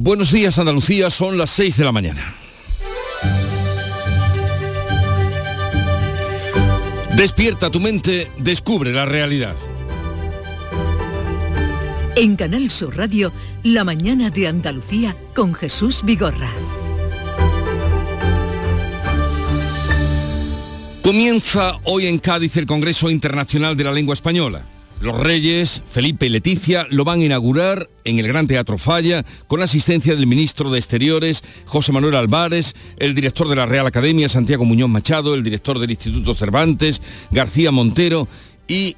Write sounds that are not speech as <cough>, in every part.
Buenos días Andalucía, son las 6 de la mañana. Despierta tu mente, descubre la realidad. En Canal Sur Radio, La mañana de Andalucía con Jesús Vigorra. Comienza hoy en Cádiz el Congreso Internacional de la Lengua Española. Los reyes, Felipe y Leticia, lo van a inaugurar en el Gran Teatro Falla con la asistencia del ministro de Exteriores, José Manuel Álvarez, el director de la Real Academia, Santiago Muñoz Machado, el director del Instituto Cervantes, García Montero y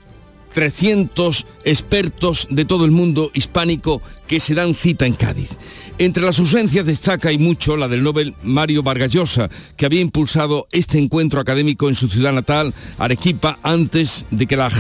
300 expertos de todo el mundo hispánico que se dan cita en Cádiz. Entre las ausencias destaca y mucho la del Nobel Mario Vargas Llosa, que había impulsado este encuentro académico en su ciudad natal, Arequipa, antes de que la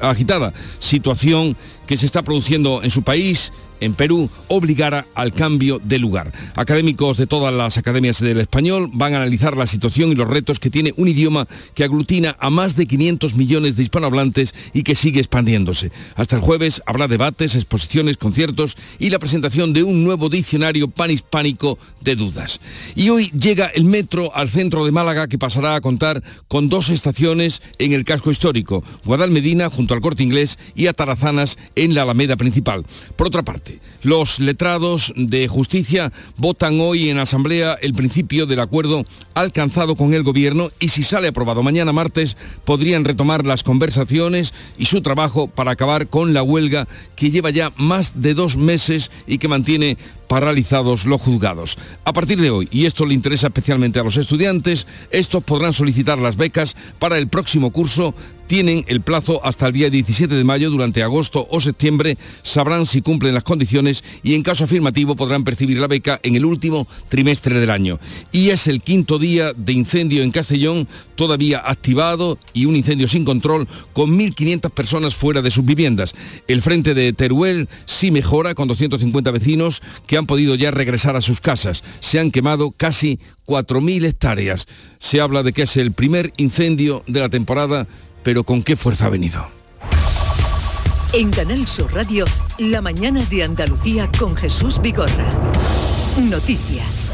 agitada situación que se está produciendo en su país en Perú obligara al cambio de lugar. Académicos de todas las academias del español van a analizar la situación y los retos que tiene un idioma que aglutina a más de 500 millones de hispanohablantes y que sigue expandiéndose. Hasta el jueves habrá debates, exposiciones, conciertos y la presentación de un nuevo diccionario panhispánico de dudas. Y hoy llega el metro al centro de Málaga que pasará a contar con dos estaciones en el casco histórico, Guadalmedina junto al Corte Inglés y Atarazanas en la Alameda principal. Por otra parte, los letrados de justicia votan hoy en Asamblea el principio del acuerdo alcanzado con el Gobierno y si sale aprobado mañana martes podrían retomar las conversaciones y su trabajo para acabar con la huelga que lleva ya más de dos meses y que mantiene paralizados los juzgados. A partir de hoy, y esto le interesa especialmente a los estudiantes, estos podrán solicitar las becas para el próximo curso tienen el plazo hasta el día 17 de mayo. Durante agosto o septiembre sabrán si cumplen las condiciones y en caso afirmativo podrán percibir la beca en el último trimestre del año. Y es el quinto día de incendio en Castellón, todavía activado y un incendio sin control con 1.500 personas fuera de sus viviendas. El frente de Teruel sí mejora con 250 vecinos que han podido ya regresar a sus casas. Se han quemado casi 4.000 hectáreas. Se habla de que es el primer incendio de la temporada pero ¿con qué fuerza ha venido? En Canal Sur Radio, la mañana de Andalucía con Jesús Vigorra. Noticias.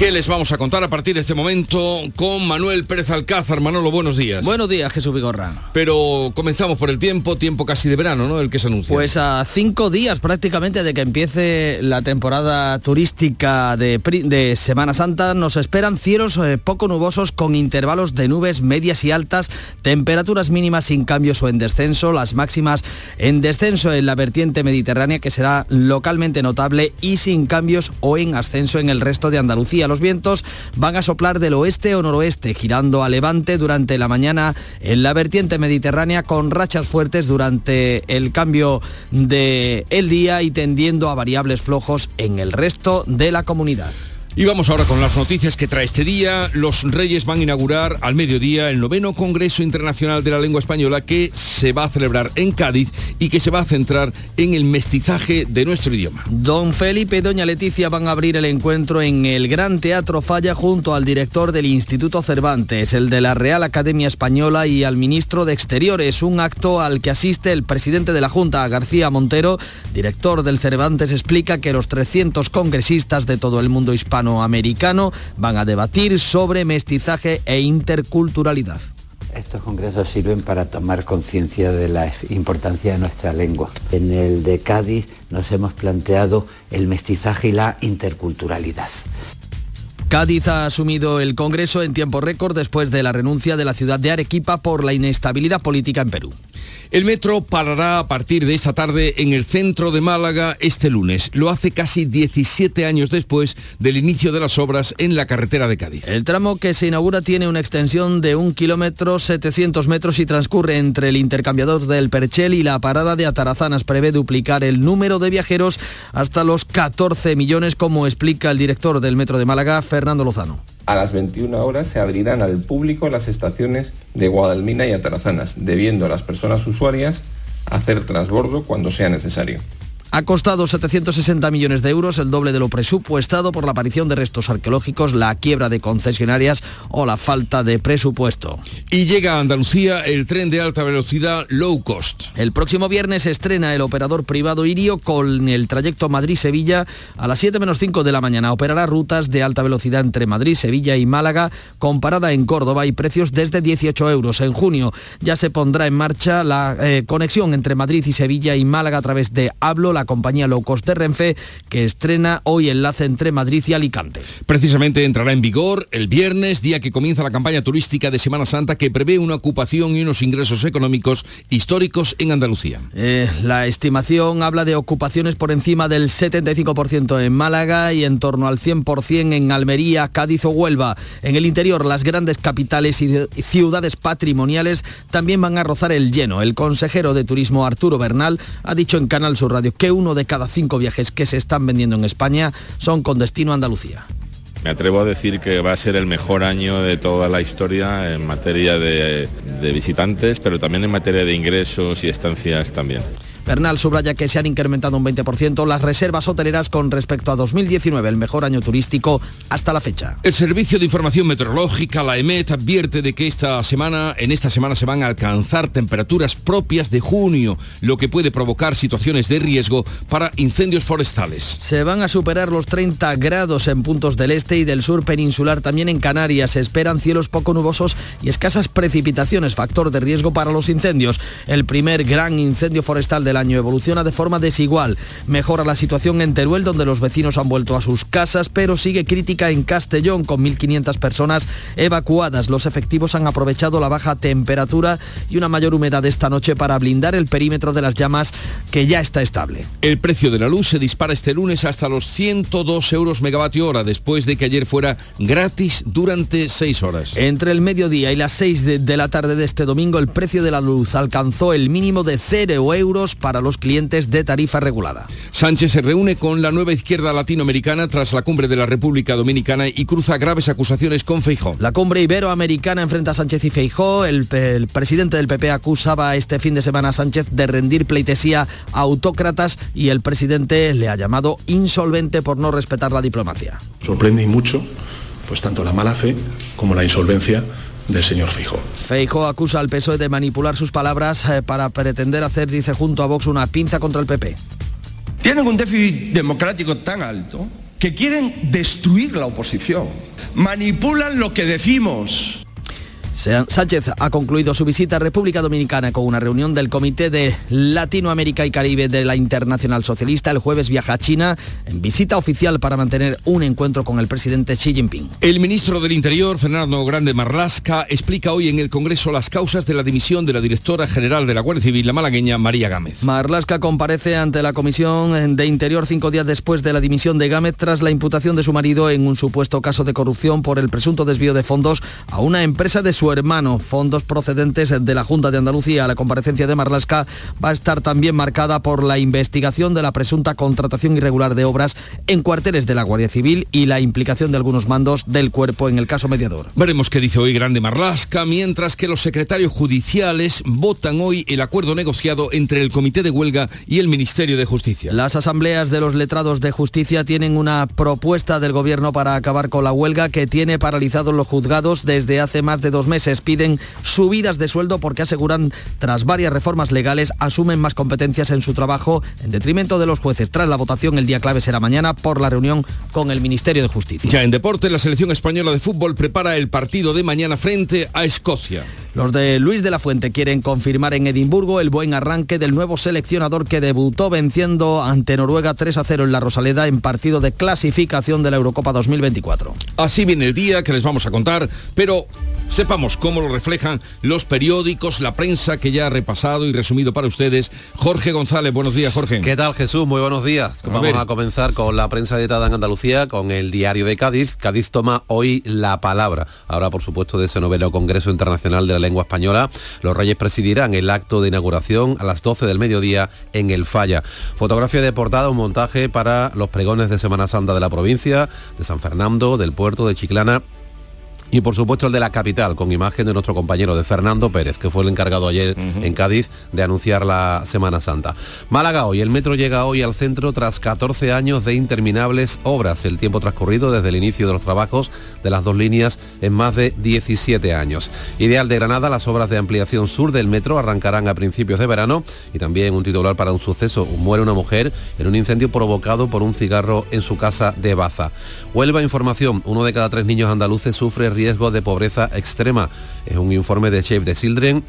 ¿Qué les vamos a contar a partir de este momento con Manuel Pérez Alcázar? Manolo, buenos días. Buenos días, Jesús Vigorra. Pero comenzamos por el tiempo, tiempo casi de verano, ¿no? El que se anuncia. Pues a cinco días prácticamente de que empiece la temporada turística de, Semana Santa, nos esperan cielos eh, poco nubosos con intervalos de nubes medias y altas, temperaturas mínimas sin cambios o en descenso, las máximas en descenso en la vertiente mediterránea que será localmente notable y sin cambios o en ascenso en el resto de Andalucía los vientos van a soplar del oeste o noroeste, girando a levante durante la mañana en la vertiente mediterránea con rachas fuertes durante el cambio del el día y tendiendo a variables flojos en el resto de la comunidad. Y vamos ahora con las noticias que trae este día. Los Reyes van a inaugurar al mediodía el noveno Congreso Internacional de la Lengua Española que se va a celebrar en Cádiz y que se va a centrar en el mestizaje de nuestro idioma. Don Felipe y Doña Leticia van a abrir el encuentro en el Gran Teatro Falla junto al director del Instituto Cervantes, el de la Real Academia Española y al ministro de Exteriores, un acto al que asiste el presidente de la Junta, García Montero, director del Cervantes, explica que los 300 congresistas de todo el mundo hispano americano van a debatir sobre mestizaje e interculturalidad. Estos congresos sirven para tomar conciencia de la importancia de nuestra lengua. En el de Cádiz nos hemos planteado el mestizaje y la interculturalidad. Cádiz ha asumido el Congreso en tiempo récord después de la renuncia de la ciudad de Arequipa por la inestabilidad política en Perú. El metro parará a partir de esta tarde en el centro de Málaga este lunes. Lo hace casi 17 años después del inicio de las obras en la carretera de Cádiz. El tramo que se inaugura tiene una extensión de un kilómetro 700 metros y transcurre entre el intercambiador del Perchel y la parada de Atarazanas. Prevé duplicar el número de viajeros hasta los 14 millones, como explica el director del metro de Málaga, Fernando Lozano. A las 21 horas se abrirán al público las estaciones de Guadalmina y Atarazanas, debiendo a las personas usuarias hacer transbordo cuando sea necesario. Ha costado 760 millones de euros, el doble de lo presupuestado por la aparición de restos arqueológicos, la quiebra de concesionarias o la falta de presupuesto. Y llega a Andalucía el tren de alta velocidad low cost. El próximo viernes estrena el operador privado Irio con el trayecto Madrid-Sevilla a las 7 menos 5 de la mañana. Operará rutas de alta velocidad entre Madrid, Sevilla y Málaga con parada en Córdoba y precios desde 18 euros. En junio ya se pondrá en marcha la eh, conexión entre Madrid y Sevilla y Málaga a través de Hablo, la compañía low cost de Renfe, que estrena hoy enlace entre Madrid y Alicante. Precisamente entrará en vigor el viernes, día que comienza la campaña turística de Semana Santa que prevé una ocupación y unos ingresos económicos históricos en Andalucía. Eh, la estimación habla de ocupaciones por encima del 75% en Málaga y en torno al 100% en Almería, Cádiz o Huelva. En el interior, las grandes capitales y ciudades patrimoniales también van a rozar el lleno. El consejero de Turismo Arturo Bernal ha dicho en Canal Sur Radio que uno de cada cinco viajes que se están vendiendo en España son con destino a Andalucía. Me atrevo a decir que va a ser el mejor año de toda la historia en materia de, de visitantes, pero también en materia de ingresos y estancias también. Bernal subraya que se han incrementado un 20% las reservas hoteleras con respecto a 2019, el mejor año turístico hasta la fecha. El Servicio de Información Meteorológica, la EMET, advierte de que esta semana, en esta semana se van a alcanzar temperaturas propias de junio, lo que puede provocar situaciones de riesgo para incendios forestales. Se van a superar los 30 grados en puntos del este y del sur peninsular, también en Canarias. Se esperan cielos poco nubosos y escasas precipitaciones, factor de riesgo para los incendios. El primer gran incendio forestal del año evoluciona de forma desigual. Mejora la situación en Teruel, donde los vecinos han vuelto a sus casas, pero sigue crítica en Castellón, con 1.500 personas evacuadas. Los efectivos han aprovechado la baja temperatura y una mayor humedad esta noche para blindar el perímetro de las llamas, que ya está estable. El precio de la luz se dispara este lunes hasta los 102 euros megavatio hora, después de que ayer fuera gratis durante seis horas. Entre el mediodía y las 6 de, de la tarde de este domingo, el precio de la luz alcanzó el mínimo de 0 euros para los clientes de tarifa regulada. Sánchez se reúne con la nueva izquierda latinoamericana tras la cumbre de la República Dominicana y cruza graves acusaciones con Feijó. La cumbre iberoamericana enfrenta a Sánchez y Feijó. El, el, presidente del PP acusaba este fin de semana a Sánchez de rendir pleitesía a autócratas y el presidente le ha llamado insolvente por no respetar la diplomacia. Sorprende y mucho, pues tanto la mala fe como la insolvencia del señor Fijo. Feijo acusa al PSOE de manipular sus palabras eh, para pretender hacer, dice junto a Vox, una pinza contra el PP. Tienen un déficit democrático tan alto que quieren destruir la oposición. Manipulan lo que decimos. Sánchez ha concluido su visita a República Dominicana con una reunión del Comité de Latinoamérica y Caribe de la Internacional Socialista. El jueves viaja a China en visita oficial para mantener un encuentro con el presidente Xi Jinping. El ministro del Interior, Fernando Grande Marlasca, explica hoy en el Congreso las causas de la dimisión de la directora general de la Guardia Civil, la malagueña María Gámez. Marlasca comparece ante la Comisión de Interior cinco días después de la dimisión de Gámez tras la imputación de su marido en un supuesto caso de corrupción por el presunto desvío de fondos a una empresa de su hermano, fondos procedentes de la Junta de Andalucía. La comparecencia de Marlasca va a estar también marcada por la investigación de la presunta contratación irregular de obras en cuarteles de la Guardia Civil y la implicación de algunos mandos del cuerpo en el caso mediador. Veremos qué dice hoy Grande Marlasca, mientras que los secretarios judiciales votan hoy el acuerdo negociado entre el Comité de Huelga y el Ministerio de Justicia. Las asambleas de los letrados de justicia tienen una propuesta del gobierno para acabar con la huelga que tiene paralizados los juzgados desde hace más de dos meses. Piden subidas de sueldo porque aseguran, tras varias reformas legales, asumen más competencias en su trabajo en detrimento de los jueces. Tras la votación, el día clave será mañana por la reunión con el Ministerio de Justicia. Ya en deporte, la selección española de fútbol prepara el partido de mañana frente a Escocia. Los de Luis de la Fuente quieren confirmar en Edimburgo el buen arranque del nuevo seleccionador que debutó venciendo ante Noruega 3 a 0 en la Rosaleda en partido de clasificación de la Eurocopa 2024. Así viene el día que les vamos a contar, pero sepamos cómo lo reflejan los periódicos, la prensa que ya ha repasado y resumido para ustedes. Jorge González, buenos días, Jorge. ¿Qué tal, Jesús? Muy buenos días. A Vamos ver. a comenzar con la prensa editada en Andalucía, con el diario de Cádiz. Cádiz toma hoy la palabra. Ahora, por supuesto, de ese noveno Congreso Internacional de la Lengua Española. Los Reyes presidirán el acto de inauguración a las 12 del mediodía en el Falla. Fotografía de portada, un montaje para los pregones de Semana Santa de la provincia, de San Fernando, del puerto de Chiclana y por supuesto el de la capital, con imagen de nuestro compañero de Fernando Pérez, que fue el encargado ayer en Cádiz de anunciar la Semana Santa. Málaga hoy, el metro llega hoy al centro tras 14 años de interminables obras. El tiempo transcurrido desde el inicio de los trabajos de las dos líneas en más de 17 años. Ideal de Granada, las obras de ampliación sur del metro arrancarán a principios de verano y también un titular para un suceso. Muere una mujer en un incendio provocado por un cigarro en su casa de Baza. Huelva Información, uno de cada tres niños andaluces sufre riesgo de pobreza extrema. Es un informe de Shape the Children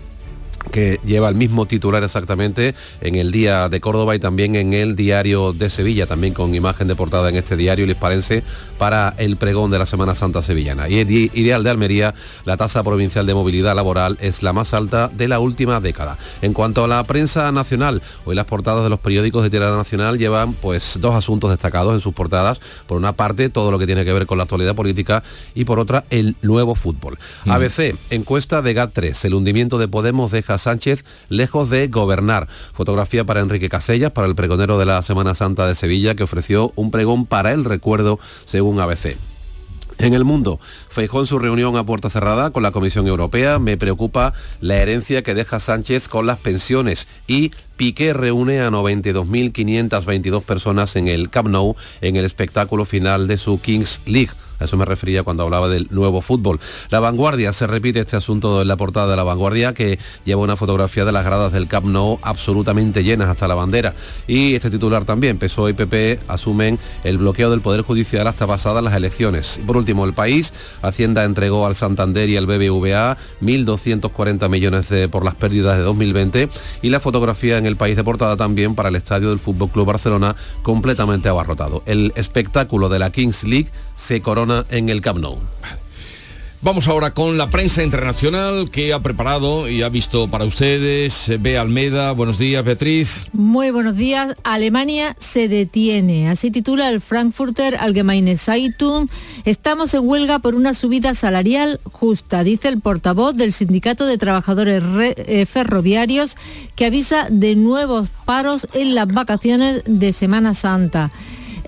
que lleva el mismo titular exactamente en el Día de Córdoba y también en el Diario de Sevilla, también con imagen de portada en este diario lisparense para el pregón de la Semana Santa Sevillana. Y el Ideal de Almería, la tasa provincial de movilidad laboral es la más alta de la última década. En cuanto a la prensa nacional, hoy las portadas de los periódicos de tirada nacional llevan pues dos asuntos destacados en sus portadas. Por una parte, todo lo que tiene que ver con la actualidad política y por otra, el nuevo fútbol. Mm. ABC, encuesta de GAT3, el hundimiento de Podemos deja Sánchez lejos de gobernar. Fotografía para Enrique Casellas, para el pregonero de la Semana Santa de Sevilla, que ofreció un pregón para el recuerdo, según ABC. En el mundo, Feijó en su reunión a puerta cerrada con la Comisión Europea, me preocupa la herencia que deja Sánchez con las pensiones y Piqué reúne a 92.522 personas en el Camp Nou en el espectáculo final de su Kings League. A eso me refería cuando hablaba del nuevo fútbol. La vanguardia, se repite este asunto en la portada de la vanguardia que lleva una fotografía de las gradas del Camp Nou absolutamente llenas hasta la bandera. Y este titular también, PSOE y PP asumen el bloqueo del Poder Judicial hasta pasadas las elecciones. por último, el país, Hacienda entregó al Santander y al BBVA 1.240 millones por las pérdidas de 2020 y la fotografía en el país de portada también para el estadio del Fútbol Club Barcelona completamente abarrotado. El espectáculo de la Kings League se corona en el Camp Nou. Vamos ahora con la prensa internacional que ha preparado y ha visto para ustedes. Bea Almeda, buenos días, Beatriz. Muy buenos días. Alemania se detiene. Así titula el Frankfurter Allgemeine Zeitung. Estamos en huelga por una subida salarial justa, dice el portavoz del Sindicato de Trabajadores eh, Ferroviarios, que avisa de nuevos paros en las vacaciones de Semana Santa.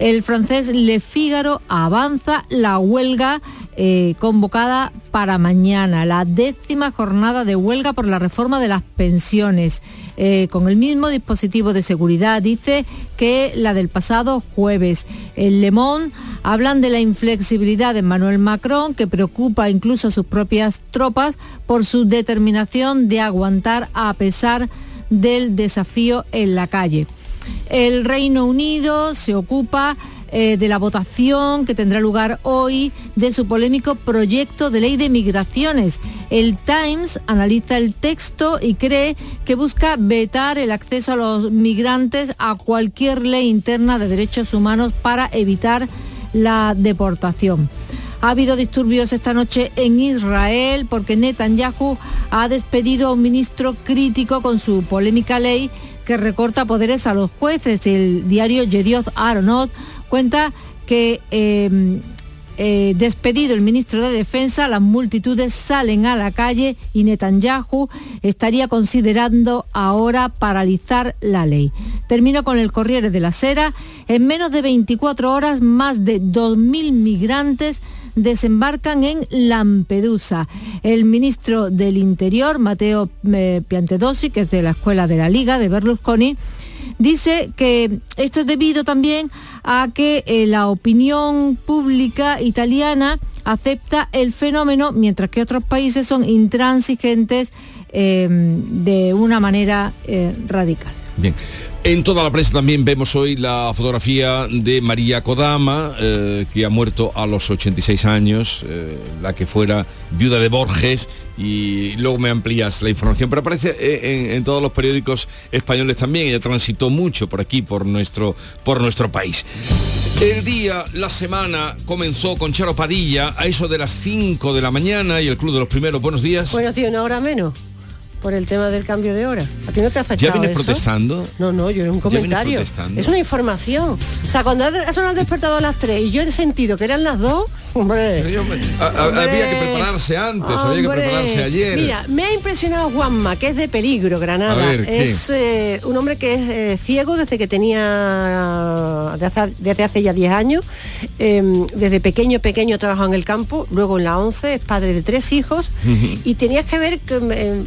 El francés Le Figaro avanza la huelga eh, convocada para mañana, la décima jornada de huelga por la reforma de las pensiones. Eh, con el mismo dispositivo de seguridad, dice que la del pasado jueves. El Le Monde hablan de la inflexibilidad de Manuel Macron, que preocupa incluso a sus propias tropas por su determinación de aguantar a pesar del desafío en la calle. El Reino Unido se ocupa eh, de la votación que tendrá lugar hoy de su polémico proyecto de ley de migraciones. El Times analiza el texto y cree que busca vetar el acceso a los migrantes a cualquier ley interna de derechos humanos para evitar la deportación. Ha habido disturbios esta noche en Israel porque Netanyahu ha despedido a un ministro crítico con su polémica ley que recorta poderes a los jueces. El diario Yedioth Aronot cuenta que em, eh, despedido el ministro de Defensa, las multitudes salen a la calle y Netanyahu estaría considerando ahora paralizar la ley. Termino con el Corriere de la Sera. En menos de 24 horas, más de 2.000 migrantes desembarcan en Lampedusa. El ministro del Interior, Mateo eh, Piantedosi, que es de la Escuela de la Liga de Berlusconi, dice que esto es debido también a que eh, la opinión pública italiana acepta el fenómeno, mientras que otros países son intransigentes eh, de una manera eh, radical. Bien. En toda la prensa también vemos hoy la fotografía de María Kodama, eh, que ha muerto a los 86 años, eh, la que fuera viuda de Borges, y luego me amplías la información, pero aparece eh, en, todos los periódicos españoles también, ella transitó mucho por aquí, por nuestro, por nuestro país. El día, la semana comenzó con Charo Padilla a eso de las 5 de la mañana y el Club de los Primeros. Buenos días. Buenos días, una hora menos por el tema del cambio de hora. ¿A ti no te ha afectado ¿Ya vienes eso? protestando? No, no, yo era un ¿Ya vienes comentario. protestando? Es una información. O sea, cuando ha sonado el despertador a las 3 y yo he sentido que eran las 2, hombre. A- a- Hombre. había que prepararse antes, había que prepararse ayer. Mira, me ha impresionado Juanma, que es de peligro, Granada. A ver, ¿qué? es eh, un hombre que es eh, ciego desde que tenía, de hace- desde hace ya 10 años. Eh, desde pequeño, pequeño trabajó en el campo, luego en la 11, es padre de tres hijos. y tenías que ver que, eh,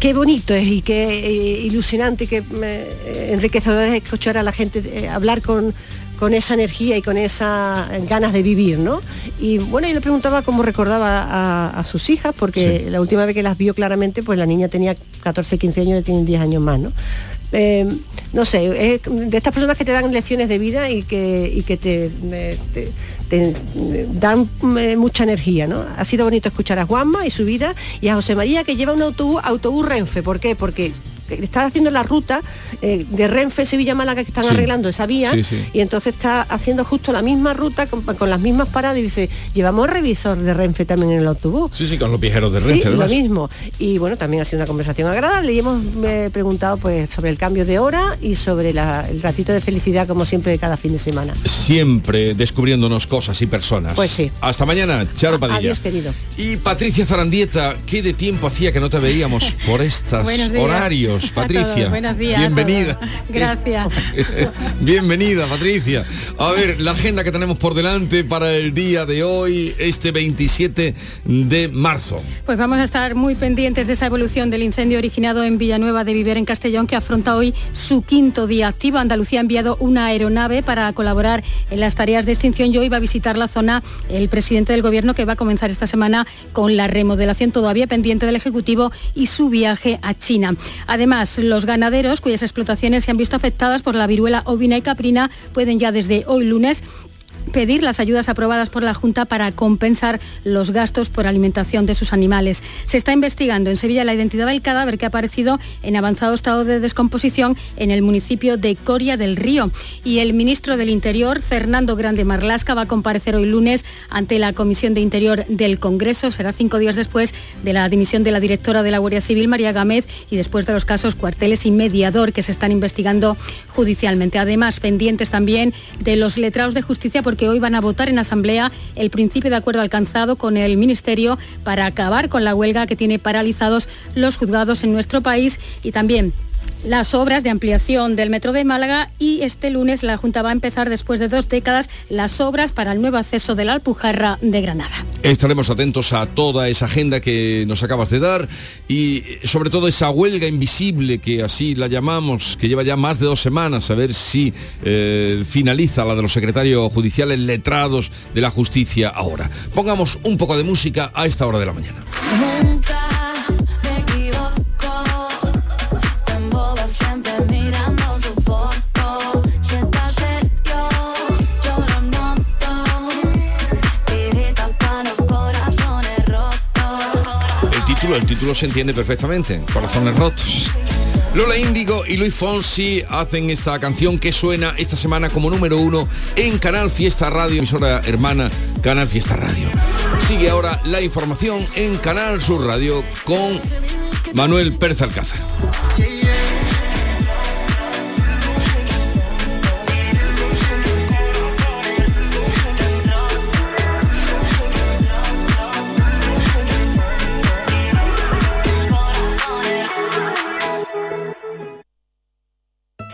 qué bonito es y qué eh, ilusionante y qué eh, enriquecedor es escuchar a la gente eh, hablar con con esa energía y con esas ganas de vivir, ¿no? Y bueno, yo le preguntaba cómo recordaba a, a sus hijas, porque la última vez que las vio claramente, pues la niña tenía 14, 15 años y tienen 10 años más, ¿no? Eh, no sé, es de estas personas que te dan lecciones de vida y que, y que te, eh, te- dan eh, mucha energía, ¿no? Ha sido bonito escuchar a Juanma y su vida y a José María que lleva un autobús, autobús Renfe. ¿Por qué? Porque está haciendo la ruta eh, de Renfe Sevilla-Málaga que están Sí. arreglando esa vía Sí, sí. y entonces está haciendo justo la misma ruta con, con las mismas paradas y dice, llevamos revisor de Renfe también en el autobús. Sí, sí, con los viajeros de Sí, Renfe, lo mismo. Y bueno, también ha sido una conversación agradable y hemos eh, preguntado pues sobre el cambio de hora y sobre la- el ratito de felicidad como siempre de cada fin de semana. Siempre descubriéndonos cosas y personas. Pues sí. Hasta mañana, Charo Padilla. Adiós, querido. Y Patricia Zarandieta, ¿qué de tiempo hacía que no te veíamos por <laughs> estos Buenos <laughs> a Patricia? todos, buenos días a Bienvenida. todos. Gracias. <laughs> Bienvenida, Patricia. A ver, la agenda que tenemos por delante para el día de hoy, este 27 de marzo. Pues vamos a estar muy pendientes de esa evolución del incendio originado en Villanueva de Viver en Castellón que afronta hoy su quinto día activo. Andalucía ha enviado una aeronave para colaborar en las tareas de extinción y hoy va a visitar la zona el presidente del gobierno que va a comenzar esta semana con la remodelación todavía pendiente del Ejecutivo y su viaje a China. Además, los ganaderos cuyas explotaciones se han visto afectadas por la viruela ovina y caprina pueden ya desde hoy lunes pedir las ayudas aprobadas por la Junta para compensar los gastos por alimentación de sus animales. Se está investigando en Sevilla la identidad del cadáver que ha aparecido en avanzado estado de descomposición en el municipio de Coria del Río. Y el ministro del Interior, Fernando Grande Marlasca, va a comparecer hoy lunes ante la Comisión de Interior del Congreso. Será cinco días después de la dimisión de la directora de la Guardia Civil, María Gámez, y después de los casos cuarteles y mediador que se están investigando judicialmente. Además, pendientes también de los letrados de justicia porque hoy van a votar en Asamblea el principio de acuerdo alcanzado con el Ministerio para acabar con la huelga que tiene paralizados los juzgados en nuestro país y también las obras de ampliación del metro de Málaga y este lunes la Junta va a empezar después de dos décadas las obras para el nuevo acceso de la Alpujarra de Granada. Estaremos atentos a toda esa agenda que nos acabas de dar y sobre todo esa huelga invisible que así la llamamos, que lleva ya más de dos semanas, a ver si eh, finaliza la de los secretarios judiciales letrados de la justicia ahora. Pongamos un poco de música a esta hora de la mañana. El título, se entiende perfectamente, Corazones Rotos. Lola Índigo y Luis Fonsi hacen esta canción que suena esta semana como número uno en Canal Fiesta Radio, emisora hermana Canal Fiesta Radio. Sigue ahora la información en Canal Sur Radio con Manuel Pérez Alcázar.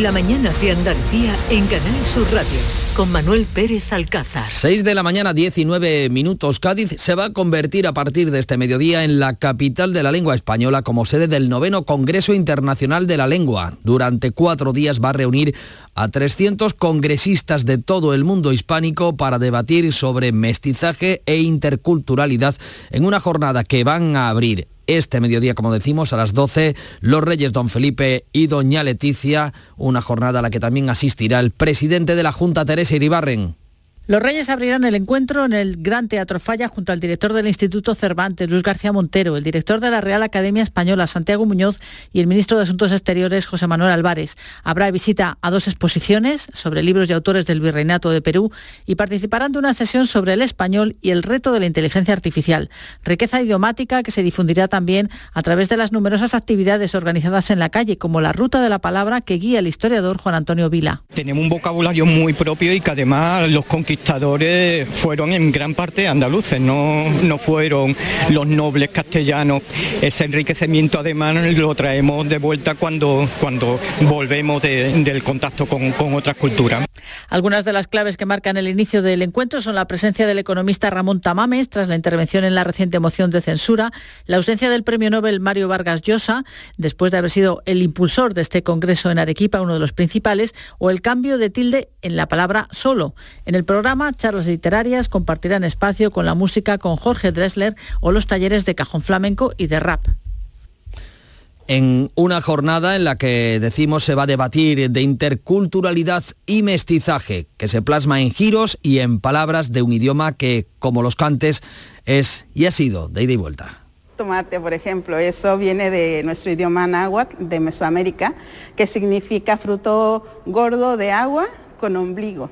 La mañana de Andalucía en Canal Sur Radio con Manuel Pérez Alcázar. 6 de la mañana, 19 minutos. Cádiz se va a convertir a partir de este mediodía en la capital de la lengua española como sede del noveno Congreso Internacional de la Lengua. Durante cuatro días va a reunir a 300 congresistas de todo el mundo hispánico para debatir sobre mestizaje e interculturalidad en una jornada que van a abrir este mediodía, como decimos, a las 12, los reyes don Felipe y doña Leticia, una jornada a la que también asistirá el presidente de la Junta, Teresa Iribarren. Los Reyes abrirán el encuentro en el Gran Teatro Falla junto al director del Instituto Cervantes, Luis García Montero, el director de la Real Academia Española, Santiago Muñoz, y el ministro de Asuntos Exteriores, José Manuel Álvarez. Habrá visita a dos exposiciones sobre libros y autores del Virreinato de Perú y participarán de una sesión sobre el español y el reto de la inteligencia artificial. Riqueza idiomática que se difundirá también a través de las numerosas actividades organizadas en la calle, como la Ruta de la Palabra que guía el historiador Juan Antonio Vila. Tenemos un vocabulario muy propio y que además los conquistadores fueron en gran parte andaluces, no, no fueron los nobles castellanos. Ese enriquecimiento además lo traemos de vuelta cuando, cuando volvemos de- del contacto con, con otras culturas. Algunas de las claves que marcan el inicio del encuentro son la presencia del economista Ramón Tamames tras la intervención en la reciente moción de censura, la ausencia del premio Nobel Mario Vargas Llosa, después de haber sido el impulsor de este congreso en Arequipa, uno de los principales, o el cambio de tilde en la palabra solo. En el programa, charlas literarias compartirán espacio con la música con Jorge Dressler o los talleres de cajón flamenco y de rap. en una jornada en la que decimos se va a debatir de interculturalidad y mestizaje, que se plasma en giros y en palabras de un idioma que, como los cantes, es y ha sido de ida y vuelta. Tomate, por ejemplo, eso viene de nuestro idioma náhuatl de Mesoamérica, que significa fruto gordo de agua con ombligo.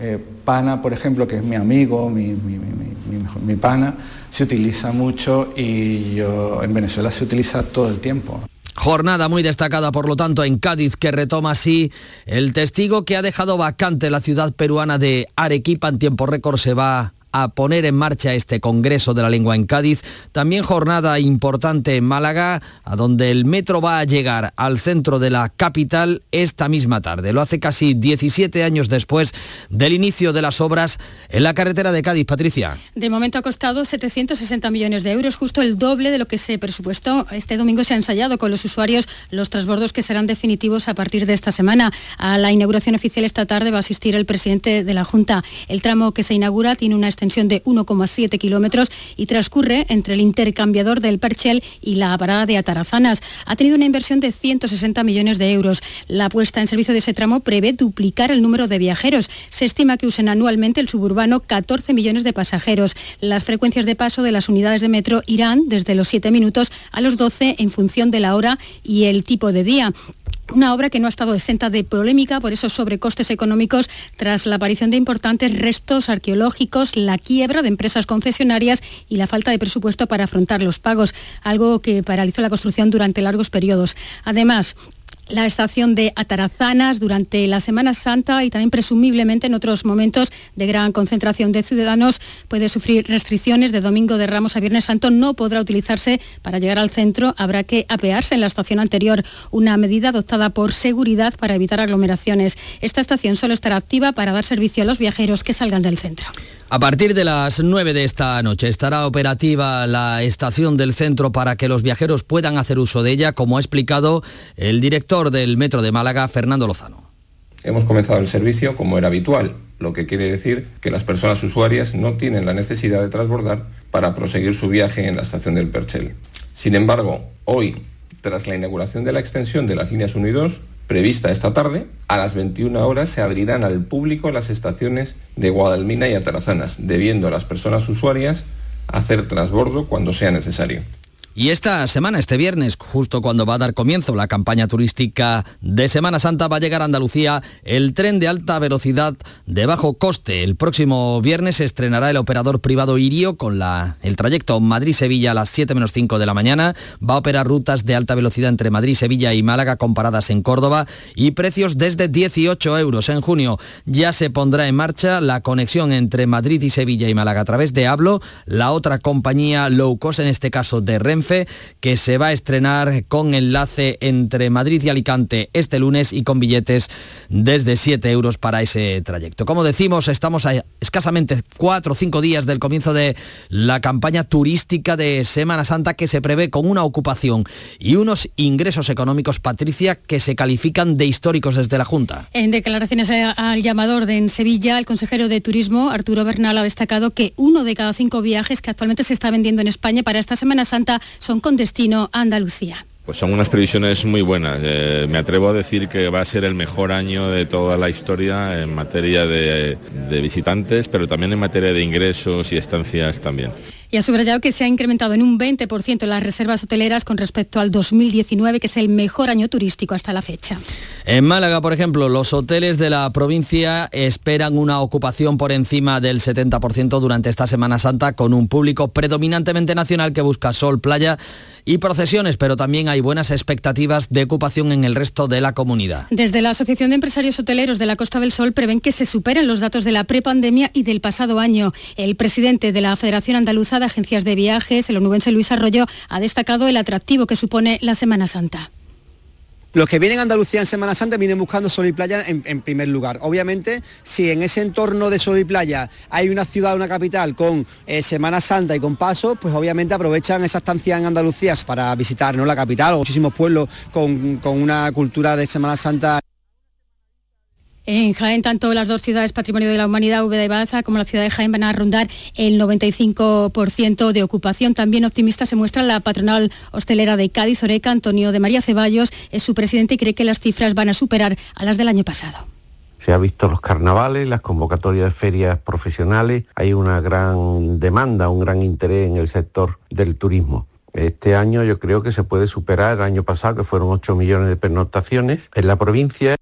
Eh, pana, por ejemplo, que es mi amigo, mi, mi- mi- mi- pana, se utiliza mucho y yo, en Venezuela se utiliza todo el tiempo. Jornada muy destacada, por lo tanto, en Cádiz, que retoma así el testigo que ha dejado vacante la ciudad peruana de Arequipa en tiempo récord se va a poner en marcha este Congreso de la Lengua en Cádiz. También jornada importante en Málaga, a donde el metro va a llegar al centro de la capital esta misma tarde. Lo hace casi 17 años después del inicio de las obras en la carretera de Cádiz. Patricia. De momento ha costado 760 millones de euros, justo el doble de lo que se presupuestó. Este domingo se ha ensayado con los usuarios los transbordos que serán definitivos a partir de esta semana. A la inauguración oficial esta tarde va a asistir el presidente de la Junta. El tramo que se inaugura tiene una extensión de 1,7 kilómetros y transcurre entre el intercambiador del Perchel y la parada de Atarazanas. Ha tenido una inversión de 160 millones de euros. La puesta en servicio de ese tramo prevé duplicar el número de viajeros. Se estima que usen anualmente el suburbano 14 millones de pasajeros. Las frecuencias de paso de las unidades de metro irán desde los 7 minutos a los 12 en función de la hora y el tipo de día. Una obra que no ha estado exenta de polémica por esos sobrecostes económicos tras la aparición de importantes restos arqueológicos, la quiebra de empresas concesionarias y la falta de presupuesto para afrontar los pagos, algo que paralizó la construcción durante largos periodos. Además, la estación de Atarazanas durante la Semana Santa y también presumiblemente en otros momentos de gran concentración de ciudadanos puede sufrir restricciones de domingo de Ramos a Viernes Santo. No podrá utilizarse para llegar al centro. Habrá que apearse en la estación anterior, una medida adoptada por seguridad para evitar aglomeraciones. Esta estación solo estará activa para dar servicio a los viajeros que salgan del centro. A partir de las 9 de esta noche estará operativa la estación del centro para que los viajeros puedan hacer uso de ella, como ha explicado el director del Metro de Málaga, Fernando Lozano. Hemos comenzado el servicio como era habitual, lo que quiere decir que las personas usuarias no tienen la necesidad de transbordar para proseguir su viaje en la estación del Perchel. Sin embargo, hoy, tras la inauguración de la extensión de las líneas 1 y 2, prevista esta tarde, a las 21 horas se abrirán al público las estaciones de Guadalmina y Atarazanas, debiendo a las personas usuarias hacer transbordo cuando sea necesario. Y esta semana, este viernes, justo cuando va a dar comienzo la campaña turística de Semana Santa, va a llegar a Andalucía el tren de alta velocidad de bajo coste. El próximo viernes se estrenará el operador privado Irio con la, el trayecto Madrid-Sevilla a las 7 menos 5 de la mañana. Va a operar rutas de alta velocidad entre Madrid, Sevilla y Málaga comparadas en Córdoba y precios desde 18 euros. En junio ya se pondrá en marcha la conexión entre Madrid y Sevilla y Málaga a través de Hablo, la otra compañía low cost, en este caso de Renfe Que se va a estrenar con enlace entre Madrid y Alicante este lunes y con billetes desde 7 euros para ese trayecto. Como decimos, estamos escasamente 4 o 5 días del comienzo de la campaña turística de Semana Santa que se prevé con una ocupación y unos ingresos económicos, Patricia, que se califican de históricos desde la Junta. En declaraciones al llamador de en Sevilla, el consejero de Turismo, Arturo Bernal, ha destacado que uno de cada cinco viajes que actualmente se está vendiendo en España para esta Semana Santa son con destino a Andalucía. Pues son unas previsiones muy buenas. Eh, me atrevo a decir que va a ser el mejor año de toda la historia en materia de, de visitantes, pero también en materia de ingresos y estancias también. Y ha subrayado que se ha incrementado en un 20% las reservas hoteleras con respecto al 2019, que es el mejor año turístico hasta la fecha. En Málaga, por ejemplo, los hoteles de la provincia esperan una ocupación por encima del 70% durante esta Semana Santa con un público predominantemente nacional que busca sol, playa y procesiones, pero también hay buenas expectativas de ocupación en el resto de la comunidad. Desde la Asociación de Empresarios Hoteleros de la Costa del Sol prevén que se superen los datos de la prepandemia y del pasado año. El presidente de la Federación Andaluza de Agencias de Viajes, el onubense Luis Arroyo, ha destacado el atractivo que supone la Semana Santa. Los que vienen a Andalucía en Semana Santa vienen buscando sol y playa en, primer lugar. Obviamente, si en ese entorno de sol y playa hay una ciudad, una capital con eh, Semana Santa y con paso, pues obviamente aprovechan esa estancia en Andalucía para visitar ¿no? la capital o muchísimos pueblos con una cultura de Semana Santa En Jaén, tanto las dos ciudades Patrimonio de la Humanidad, Úbeda y Baza, como la ciudad de Jaén van a rondar el 95% de ocupación. También optimista se muestra la patronal hostelera de Cádiz, Oreca, Antonio de María Ceballos, es su presidente y cree que las cifras van a superar a las del año pasado. Se ha visto los carnavales, las convocatorias de ferias profesionales, hay una gran demanda, un gran interés en el sector del turismo. Este año yo creo que se puede superar el año pasado, que fueron 8 millones de pernoctaciones en la provincia.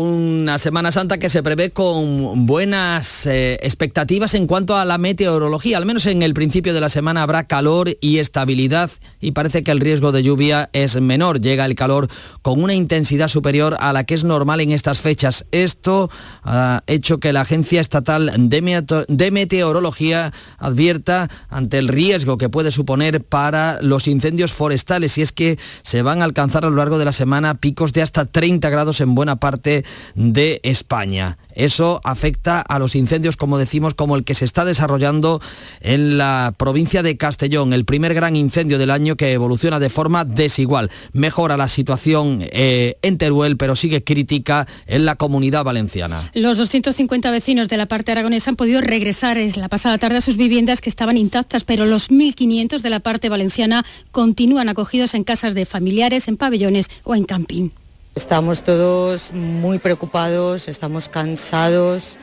Una Semana Santa que se prevé con buenas eh, expectativas en cuanto a la meteorología. Al menos en el principio de la semana habrá calor y estabilidad y parece que el riesgo de lluvia es menor. Llega el calor con una intensidad superior a la que es normal en estas fechas. Esto ha hecho que la Agencia Estatal de, de Meteorología advierta ante el riesgo que puede suponer para los incendios forestales y es que se van a alcanzar a lo largo de la semana picos de hasta 30 grados en buena parte de España. Eso afecta a los incendios, como decimos, como el que se está desarrollando en la provincia de Castellón, el primer gran incendio del año que evoluciona de forma desigual. Mejora la situación eh, en Teruel, pero sigue crítica en la comunidad valenciana. Los 250 vecinos de la parte aragonesa han podido regresar es la pasada tarde a sus viviendas que estaban intactas, pero los 1.500 de la parte valenciana continúan acogidos en casas de familiares, en pabellones o en camping. Estamos todos muy preocupados, estamos cansados.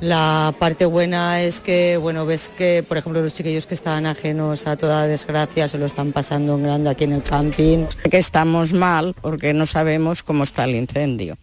La parte buena es que, bueno, ves que, por ejemplo, los chiquillos que estaban ajenos a toda desgracia se lo están pasando en grande aquí en el camping. Que estamos mal porque no sabemos cómo está el incendio.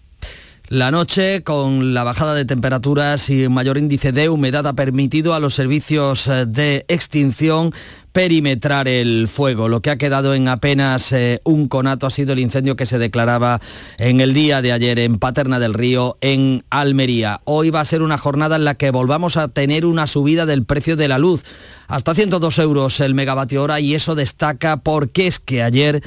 La noche, con la bajada de temperaturas y mayor índice de humedad, ha permitido a los servicios eh, de extinción perimetrar el fuego. Lo que ha quedado en apenas eh, un conato ha sido el incendio que se declaraba en el día de ayer en Paterna del Río, en Almería. Hoy va a ser una jornada en la que volvamos a tener una subida del precio de la luz. Hasta 102 euros el megavatio hora y eso destaca porque es que ayer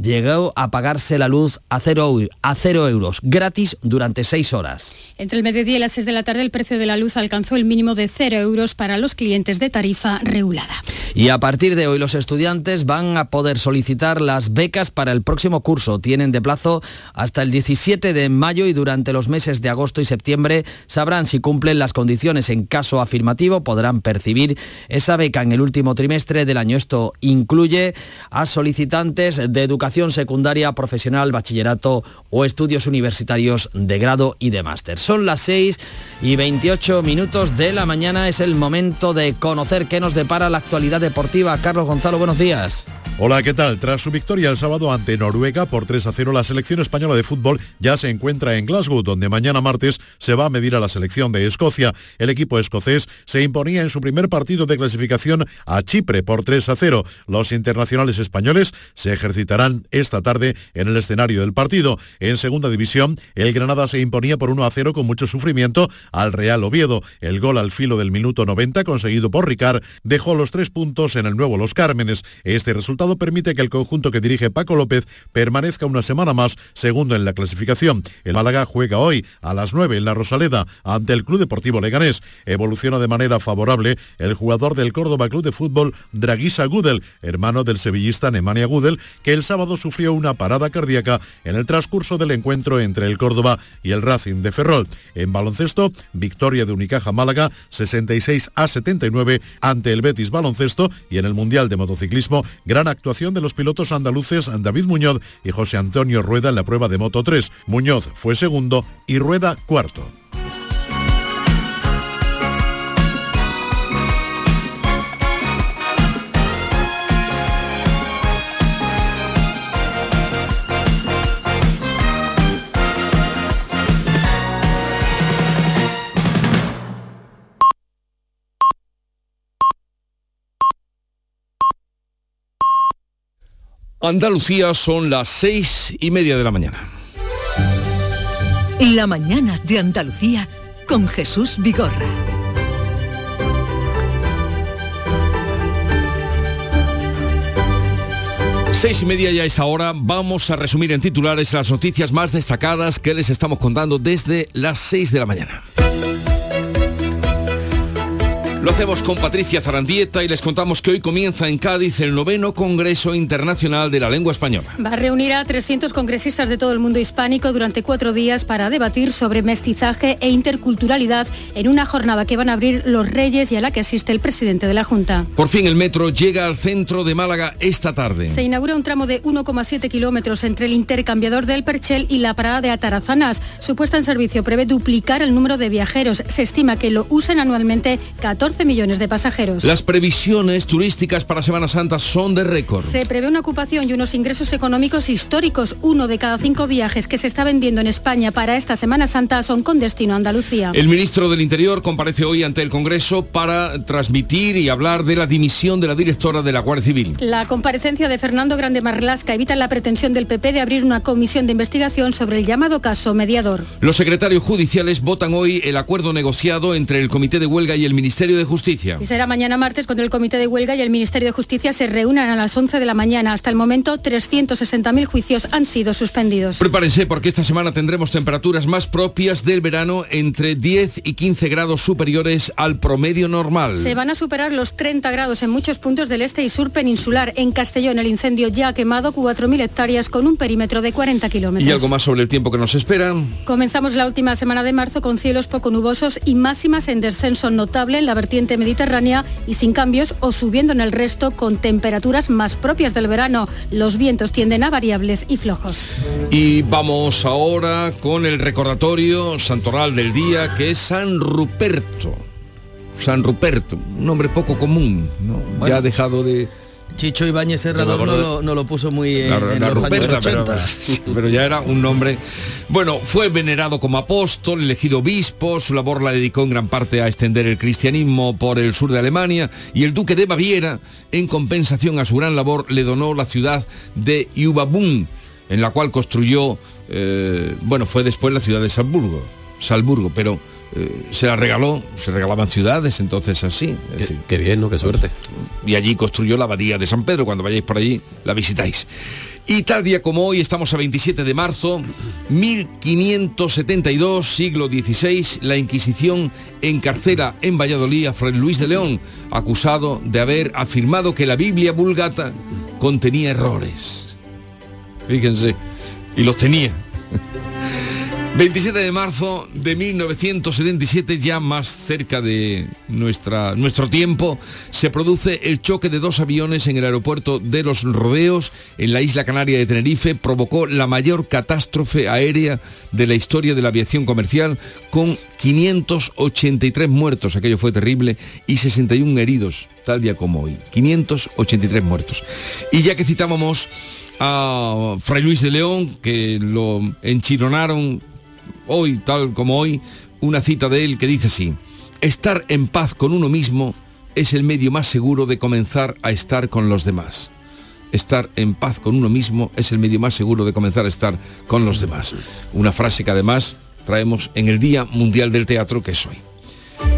llegó a pagarse la luz a cero, a cero euros, gratis durante seis horas. Entre el mediodía y las 6 de la tarde el precio de la luz alcanzó el mínimo de 0 euros para los clientes de tarifa regulada. Y a partir de hoy los estudiantes van a poder solicitar las becas para el próximo curso. Tienen de plazo hasta el 17 de mayo y durante los meses de agosto y septiembre sabrán si cumplen las condiciones. En caso afirmativo podrán percibir esa beca en el último trimestre del año. Esto incluye a solicitantes de educación secundaria, profesional, bachillerato o estudios universitarios de grado y de máster. Son las 6 y 28 minutos de la mañana. Es el momento de conocer qué nos depara la actualidad deportiva. Carlos Gonzalo, buenos días. Hola, ¿qué tal? Tras su victoria el sábado ante Noruega por 3 a 0, la selección española de fútbol ya se encuentra en Glasgow, donde mañana martes se va a medir a la selección de Escocia. El equipo escocés se imponía en su primer partido de clasificación a Chipre por 3 a 0. Los internacionales españoles se ejercitarán esta tarde en el escenario del partido. En segunda división, el Granada se imponía por 1 a 0 con mucho sufrimiento al Real Oviedo. El gol al filo del minuto 90 conseguido por Ricard dejó los tres puntos en el nuevo Los Cármenes. Este resultado permite que el conjunto que dirige Paco López permanezca una semana más segundo en la clasificación. El Málaga juega hoy a las 9 en la Rosaleda ante el Club Deportivo Leganés. Evoluciona de manera favorable el jugador del Córdoba Club de Fútbol Draguisa Gudel, hermano del sevillista Nemanja Gudel, que el sábado sufrió una parada cardíaca en el transcurso del encuentro entre el Córdoba y el Racing de Ferrol. En baloncesto, victoria de Unicaja Málaga 66 a 79 ante el Betis Baloncesto y en el Mundial de Motociclismo, gran actuación de los pilotos andaluces David Muñoz y José Antonio Rueda en la prueba de Moto 3. Muñoz fue segundo y Rueda cuarto. Andalucía son las seis y media de la mañana. La mañana de Andalucía con Jesús Vigorra. Seis y media ya es ahora. Vamos a resumir en titulares las noticias más destacadas que les estamos contando desde las seis de la mañana. Lo hacemos con Patricia Zarandieta y les contamos que hoy comienza en Cádiz el noveno Congreso Internacional de la Lengua Española. Va a reunir a 300 congresistas de todo el mundo hispánico durante cuatro días para debatir sobre mestizaje e interculturalidad en una jornada que van a abrir los Reyes y a la que asiste el presidente de la Junta. Por fin el metro llega al centro de Málaga esta tarde. Se inaugura un tramo de 1,7 kilómetros entre el intercambiador del Perchel y la parada de Atarazanas. Su puesta en servicio prevé duplicar el número de viajeros. Se estima que lo usan anualmente 14 millones de pasajeros. Las previsiones turísticas para Semana Santa son de récord. Se prevé una ocupación y unos ingresos económicos históricos. Uno de cada cinco viajes que se está vendiendo en España para esta Semana Santa son con destino a Andalucía. El ministro del Interior comparece hoy ante el Congreso para transmitir y hablar de la dimisión de la directora de la Guardia Civil. La comparecencia de Fernando Grande Marlasca evita la pretensión del PP de abrir una comisión de investigación sobre el llamado caso mediador. Los secretarios judiciales votan hoy el acuerdo negociado entre el Comité de Huelga y el Ministerio de Justicia. Y será mañana martes cuando el Comité de Huelga y el Ministerio de Justicia se reúnan a las 11 de la mañana. Hasta el momento, 360.000 juicios han sido suspendidos. Prepárense porque esta semana tendremos temperaturas más propias del verano entre 10 y 15 grados superiores al promedio normal. Se van a superar los 30 grados en muchos puntos del este y sur peninsular. En Castellón el incendio ya ha quemado 4.000 hectáreas con un perímetro de 40 kilómetros. Y algo más sobre el tiempo que nos espera. Comenzamos la última semana de marzo con cielos poco nubosos y máximas en descenso notable en la vertiente mediterránea y sin cambios o subiendo en el resto con temperaturas más propias del verano. Los vientos tienden a variables y flojos. Y vamos ahora con el recordatorio santoral del día que es San Ruperto. San Ruperto, un nombre poco común, ¿no? Bueno. ya ha dejado de... Chicho Ibáñez Serrador no lo, no lo puso muy en, La, en la los años pero, 80. <laughs> pero ya era un nombre. Bueno, fue venerado como apóstol, elegido obispo, su labor la dedicó en gran parte a extender el cristianismo por el sur de Alemania y el duque de Baviera, en compensación a su gran labor, le donó la ciudad de Iubabun, en la cual construyó, eh, bueno, fue después la ciudad de Salzburgo, Salzburgo, pero eh, se la regaló, se regalaban ciudades, entonces así. Qué, bien, ¿no? Qué suerte. Y allí construyó la abadía de San Pedro, cuando vayáis por allí la visitáis. Y tal día como hoy, estamos a 27 de marzo, 1572, siglo XVI, la Inquisición encarcela en Valladolid a Fray Luis de León, acusado de haber afirmado que la Biblia vulgata contenía errores. Fíjense, y los tenía. 27 de marzo de 1977, ya más cerca de nuestra, nuestro tiempo, se produce el choque de dos aviones en el aeropuerto de Los Rodeos, en la isla canaria de Tenerife, provocó la mayor catástrofe aérea de la historia de la aviación comercial, con 583 muertos, aquello fue terrible, y 61 heridos, tal día como hoy. 583 muertos. Y ya que citábamos a Fray Luis de León, que lo enchironaron hoy, tal como hoy, una cita de él que dice así, estar en paz con uno mismo es el medio más seguro de comenzar a estar con los demás. estar en paz con uno mismo es el medio más seguro de comenzar a estar con los demás. Una frase que además traemos en el Día Mundial del Teatro que es hoy.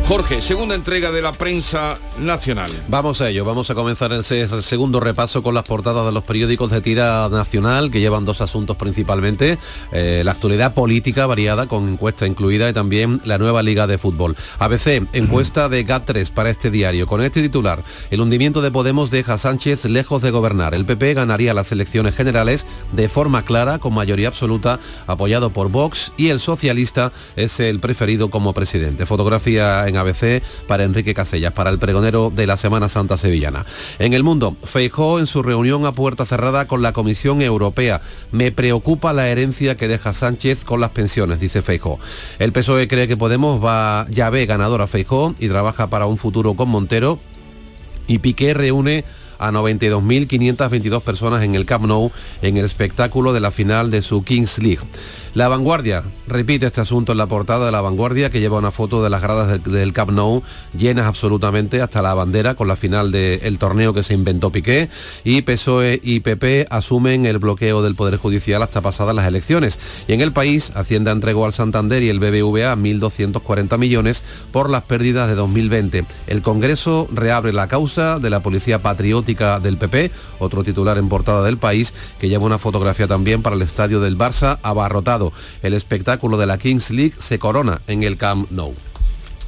Jorge, segunda entrega de la prensa nacional. Vamos a ello, vamos a comenzar ese segundo repaso con las portadas de los periódicos de tira nacional que llevan dos asuntos principalmente, eh, la actualidad política variada con encuesta incluida y también la nueva liga de fútbol. ABC, encuesta de GAT3 para este diario, con este titular, el hundimiento de Podemos deja a Sánchez lejos de gobernar. El PP ganaría las elecciones generales de forma clara, con mayoría absoluta, apoyado por Vox y el socialista es el preferido como presidente. Fotografía en ABC para Enrique Casellas, para el pregonero de la Semana Santa Sevillana. En el mundo, Feijó en su reunión a puerta cerrada con la Comisión Europea. Me preocupa la herencia que deja Sánchez con las pensiones, dice Feijó. El PSOE cree que Podemos va, ya ve ganador a Feijó y trabaja para un futuro con Montero. Y Piqué reúne a 92.522 personas en el Camp Nou en el espectáculo de la final de su Kings League. La Vanguardia repite este asunto en la portada de La Vanguardia que lleva una foto de las gradas del, del Camp Nou llenas absolutamente hasta la bandera con la final del torneo que se inventó Piqué y PSOE y PP asumen el bloqueo del Poder Judicial hasta pasadas las elecciones. Y en el país, Hacienda entregó al Santander y el BBVA 1.240 millones por las pérdidas de 2020. El Congreso reabre la causa de la Policía Patriótica del PP, otro titular en portada del país, que lleva una fotografía también para el estadio del Barça abarrotado. El espectáculo de la Kings League se corona en el Camp Nou.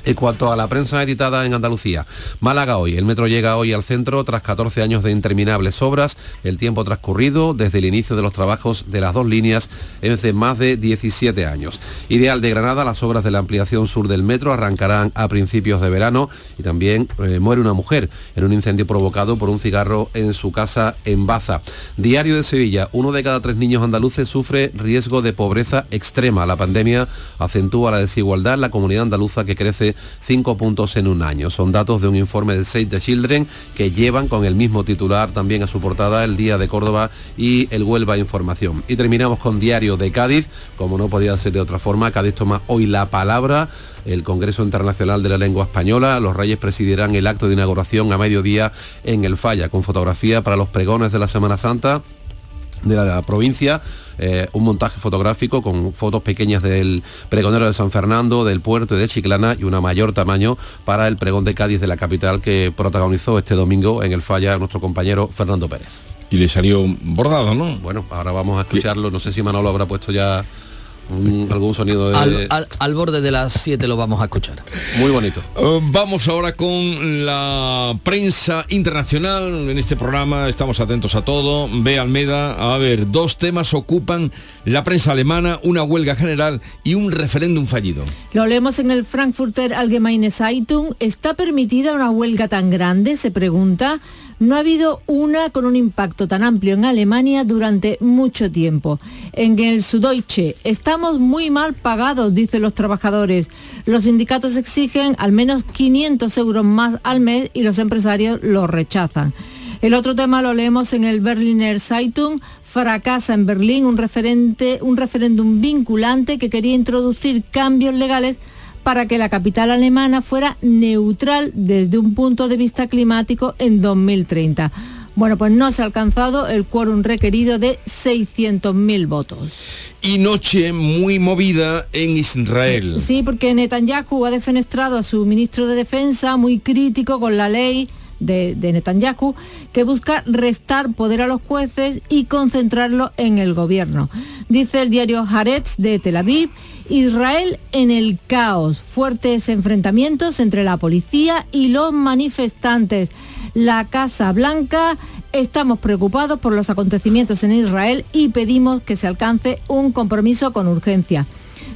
En cuanto a la prensa editada en Andalucía, Málaga hoy. El metro llega hoy al centro tras 14 años de interminables obras. El tiempo transcurrido desde el inicio de los trabajos de las dos líneas es de más de 17 años. Ideal de Granada, las obras de la ampliación sur del metro arrancarán a principios de verano y también eh, muere una mujer en un incendio provocado por un cigarro en su casa en Baza. Diario de Sevilla, uno de cada tres niños andaluces sufre riesgo de pobreza extrema. La pandemia acentúa la desigualdad en la comunidad andaluza que crece cinco puntos en un año. Son datos de un informe de Save the Children que llevan con el mismo titular también a su portada el Día de Córdoba y el Huelva Información. Y terminamos con Diario de Cádiz, como no podía ser de otra forma, Cádiz toma hoy la palabra el Congreso Internacional de la Lengua Española. Los Reyes presidirán el acto de inauguración a mediodía en el Falla, con fotografía para los pregones de la Semana Santa de la provincia, eh, un montaje fotográfico con fotos pequeñas del pregonero de San Fernando, del puerto y de Chiclana y una mayor tamaño para el pregón de Cádiz de la capital que protagonizó este domingo en el falla nuestro compañero Fernando Pérez. Y le salió bordado, ¿no? Bueno, ahora vamos a escucharlo, no sé si Manolo habrá puesto ya un- algún sonido de... Al, al- al borde de las 7 lo vamos a escuchar. Muy bonito. Eh, Vamos ahora con la prensa internacional. En este programa estamos atentos a todo. Ve Almeda, a ver, dos temas ocupan la prensa alemana, una huelga general y un referéndum fallido. Lo leemos en el Frankfurter Allgemeine Zeitung. ¿Está permitida una huelga tan grande? Se pregunta. No ha habido una con un impacto tan amplio en Alemania durante mucho tiempo. En el Süddeutsche, estamos muy mal pagados, dicen los trabajadores. Los sindicatos exigen al menos 500 euros más al mes y los empresarios lo rechazan. El otro tema lo leemos en el Berliner Zeitung. Fracasa en Berlín un, un referéndum vinculante que quería introducir cambios legales para que la capital alemana fuera neutral desde un punto de vista climático en 2030. Bueno, pues no se ha alcanzado el quórum requerido de 600.000 votos. Y noche muy movida en Israel. Sí, porque Netanyahu ha defenestrado a su ministro de Defensa, muy crítico con la ley de, Netanyahu, que busca restar poder a los jueces y concentrarlo en el gobierno. Dice el diario Haaretz de Tel Aviv, Israel en el caos, fuertes enfrentamientos entre la policía y los manifestantes. La Casa Blanca, estamos preocupados por los acontecimientos en Israel y pedimos que se alcance un compromiso con urgencia.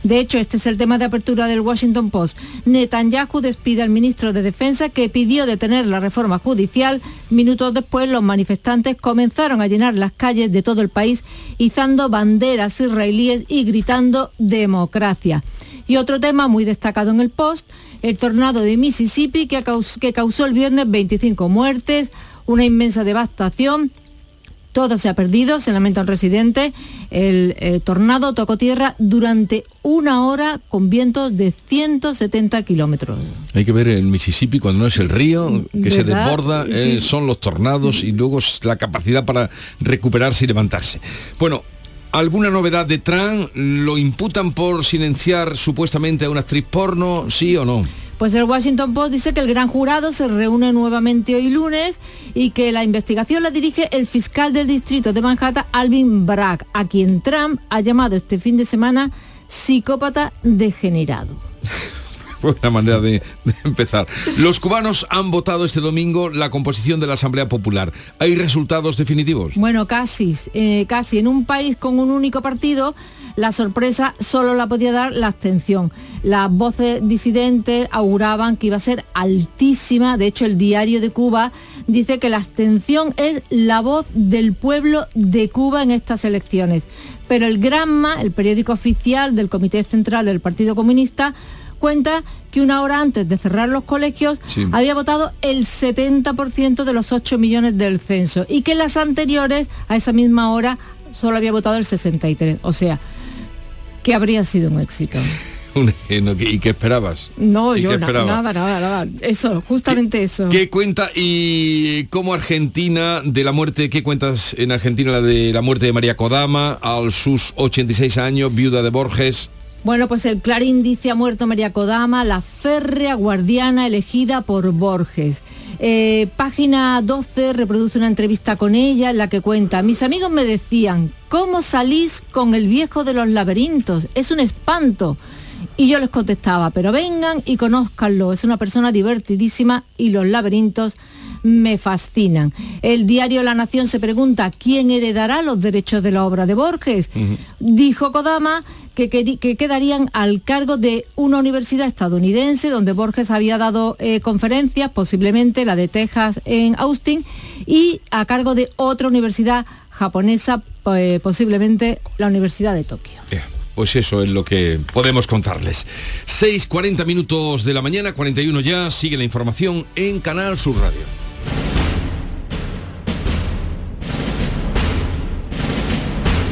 De hecho, este es el tema de apertura del Washington Post. Netanyahu despide al ministro de Defensa que pidió detener la reforma judicial. Minutos después, los manifestantes comenzaron a llenar las calles de todo el país, izando banderas israelíes y gritando democracia. Y otro tema muy destacado en el Post, el tornado de Mississippi que, caus- que causó el viernes 25 muertes, una inmensa devastación Todo se ha perdido, se lamenta un residente. El eh, tornado tocó tierra durante una hora con vientos de 170 kilómetros. Hay que ver el Mississippi cuando no es el río que se desborda, Sí. eh, son los tornados y luego es la capacidad para recuperarse y levantarse. Bueno, ¿alguna novedad de Trump? ¿Lo imputan por silenciar supuestamente a una actriz porno? ¿Sí o no? Pues el Washington Post dice que el gran jurado se reúne nuevamente hoy lunes y que la investigación la dirige el fiscal del distrito de Manhattan, Alvin Bragg, a quien Trump ha llamado este fin de semana psicópata degenerado. <laughs> Buena manera de, empezar. Los cubanos han votado este domingo la composición de la Asamblea Popular. ¿Hay resultados definitivos? Bueno, casi, eh, casi. En un país con un único partido, la sorpresa solo la podía dar la abstención. Las voces disidentes auguraban que iba a ser altísima. De hecho, el diario de Cuba dice que la abstención es la voz del pueblo de Cuba en estas elecciones. Pero el Granma, el periódico oficial del Comité Central del Partido Comunista, cuenta que una hora antes de cerrar los colegios Sí. había votado el 70% de los 8 millones del censo y que en las anteriores a esa misma hora solo había votado el 63. O sea, que habría sido un éxito. <laughs> ¿Y qué esperabas? No, ¿Y yo esperaba? nada, nada, nada. Eso, justamente eso. ¿Qué cuenta y cómo Argentina de la muerte, qué cuentas en Argentina la de la muerte de María Kodama a sus 86 años, viuda de Borges? Bueno, pues el Clarín dice ha muerto María Kodama, la férrea guardiana elegida por Borges. Eh, página 12 reproduce una entrevista con ella en la que cuenta, mis amigos me decían, ¿cómo salís con el viejo de los laberintos? Es un espanto. Y yo les contestaba, pero vengan y conózcanlo, es una persona divertidísima y los laberintos me fascinan. El diario La Nación se pregunta, ¿quién heredará los derechos de la obra de Borges? Dijo Kodama que, quedarían al cargo de una universidad estadounidense donde Borges había dado eh, conferencias, posiblemente la de Texas en Austin, y a cargo de otra universidad japonesa, eh, posiblemente la Universidad de Tokio. Pues eso es lo que podemos contarles. 6.40 minutos de la mañana, 41 ya, sigue la información en Canal Sur Radio.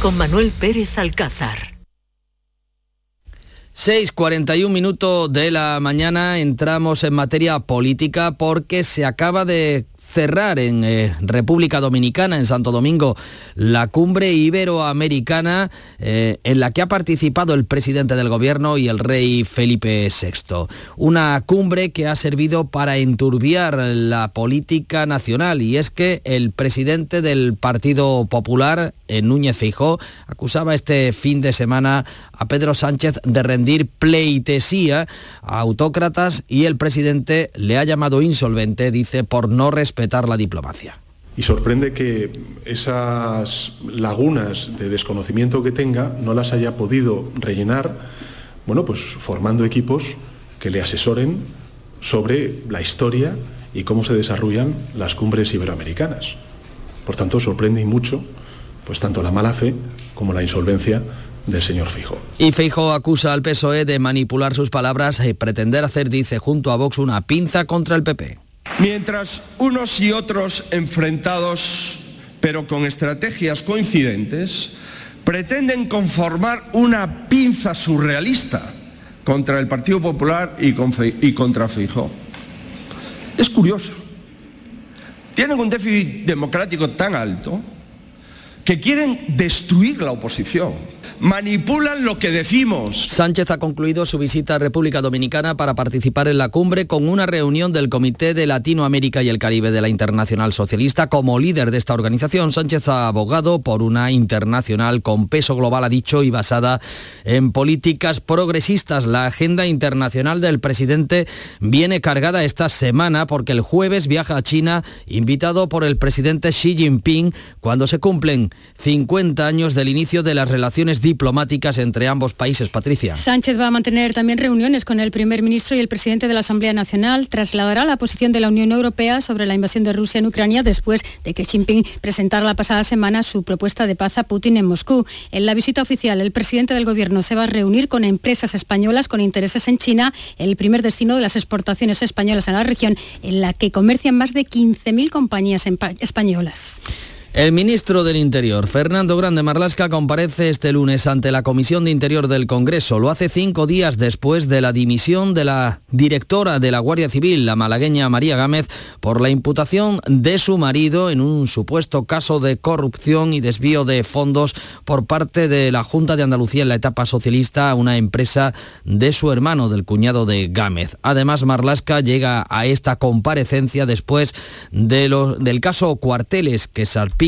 con Manuel Pérez Alcázar. 6.41 minutos de la mañana entramos en materia política porque se acaba de cerrar en eh, República Dominicana, en Santo Domingo, la cumbre iberoamericana eh, en la que ha participado el presidente del gobierno y el rey Felipe VI. Una cumbre que ha servido para enturbiar la política nacional y es que el presidente del Partido Popular, eh, Núñez Feijó, acusaba este fin de semana a Pedro Sánchez de rendir pleitesía a autócratas y el presidente le ha llamado insolvente, dice, por no respetar la diplomacia. Y sorprende que esas lagunas de desconocimiento que tenga no las haya podido rellenar, bueno, pues formando equipos que le asesoren sobre la historia y cómo se desarrollan las cumbres iberoamericanas. Por tanto, sorprende y mucho, pues tanto la mala fe como la insolvencia del señor Fijo. Y Feijo acusa al PSOE de manipular sus palabras y pretender hacer, dice, junto a Vox una pinza contra el PP. Mientras unos y otros enfrentados, pero con estrategias coincidentes, pretenden conformar una pinza surrealista contra el Partido Popular y, contra Feijóo. Es curioso. Tienen un déficit democrático tan alto que quieren destruir la oposición. Manipulan lo que decimos. Sánchez ha concluido su visita a República Dominicana para participar en la cumbre con una reunión del Comité de Latinoamérica y el Caribe de la Internacional Socialista. Como líder de esta organización, Sánchez ha abogado por una internacional con peso global, ha dicho, y basada en políticas progresistas. La agenda internacional del presidente viene cargada esta semana porque el jueves viaja a China invitado por el presidente Xi Jinping cuando se cumplen 50 años del inicio de las relaciones diplomáticas entre ambos países. Patricia. Sánchez va a mantener también reuniones con el primer ministro y el presidente de la Asamblea Nacional. Trasladará la posición de la Unión Europea sobre la invasión de Rusia en Ucrania después de que Xi Jinping presentara la pasada semana su propuesta de paz a Putin en Moscú. En la visita oficial, el presidente del gobierno se va a reunir con empresas españolas con intereses en China, el primer destino de las exportaciones españolas en la región, en la que comercian más de 15.000 compañías españolas. El ministro del Interior, Fernando Grande Marlasca, comparece este lunes ante la Comisión de Interior del Congreso. Lo hace cinco días después de la dimisión de la directora de la Guardia Civil, la malagueña María Gámez, por la imputación de su marido en un supuesto caso de corrupción y desvío de fondos por parte de la Junta de Andalucía en la etapa socialista a una empresa de su hermano, del cuñado de Gámez. Además, Marlasca llega a esta comparecencia después de del caso Cuarteles, que salpica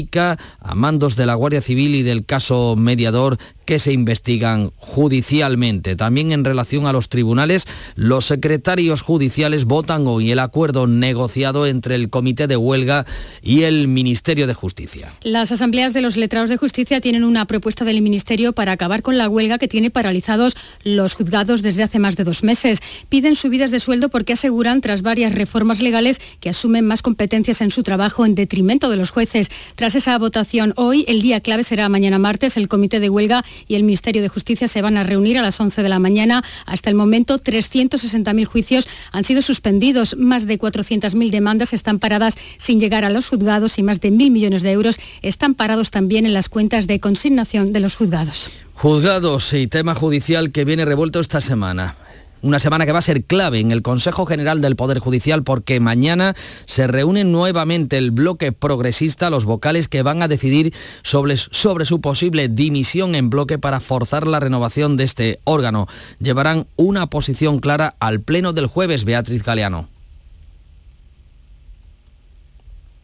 a mandos de la Guardia Civil y del caso mediador que se investigan judicialmente. También en relación a los tribunales, los secretarios judiciales votan hoy el acuerdo negociado entre el Comité de Huelga y el Ministerio de Justicia. Las asambleas de los letrados de justicia tienen una propuesta del Ministerio para acabar con la huelga que tiene paralizados los juzgados desde hace más de dos meses. Piden subidas de sueldo porque aseguran, tras varias reformas legales, que asumen más competencias en su trabajo en detrimento de los jueces. Tras esa votación hoy, el día clave será mañana martes, el Comité de Huelga y el Ministerio de Justicia se van a reunir a las 11 de la mañana. Hasta el momento, 360.000 juicios han sido suspendidos, más de 400.000 demandas están paradas sin llegar a los juzgados y más de mil millones de euros están parados también en las cuentas de consignación de los juzgados. Juzgados y tema judicial que viene revuelto esta semana. Una semana que va a ser clave en el Consejo General del Poder Judicial porque mañana se reúne nuevamente el bloque progresista, los vocales que van a decidir sobre, sobre su posible dimisión en bloque para forzar la renovación de este órgano. Llevarán una posición clara al pleno del jueves, Beatriz Galeano.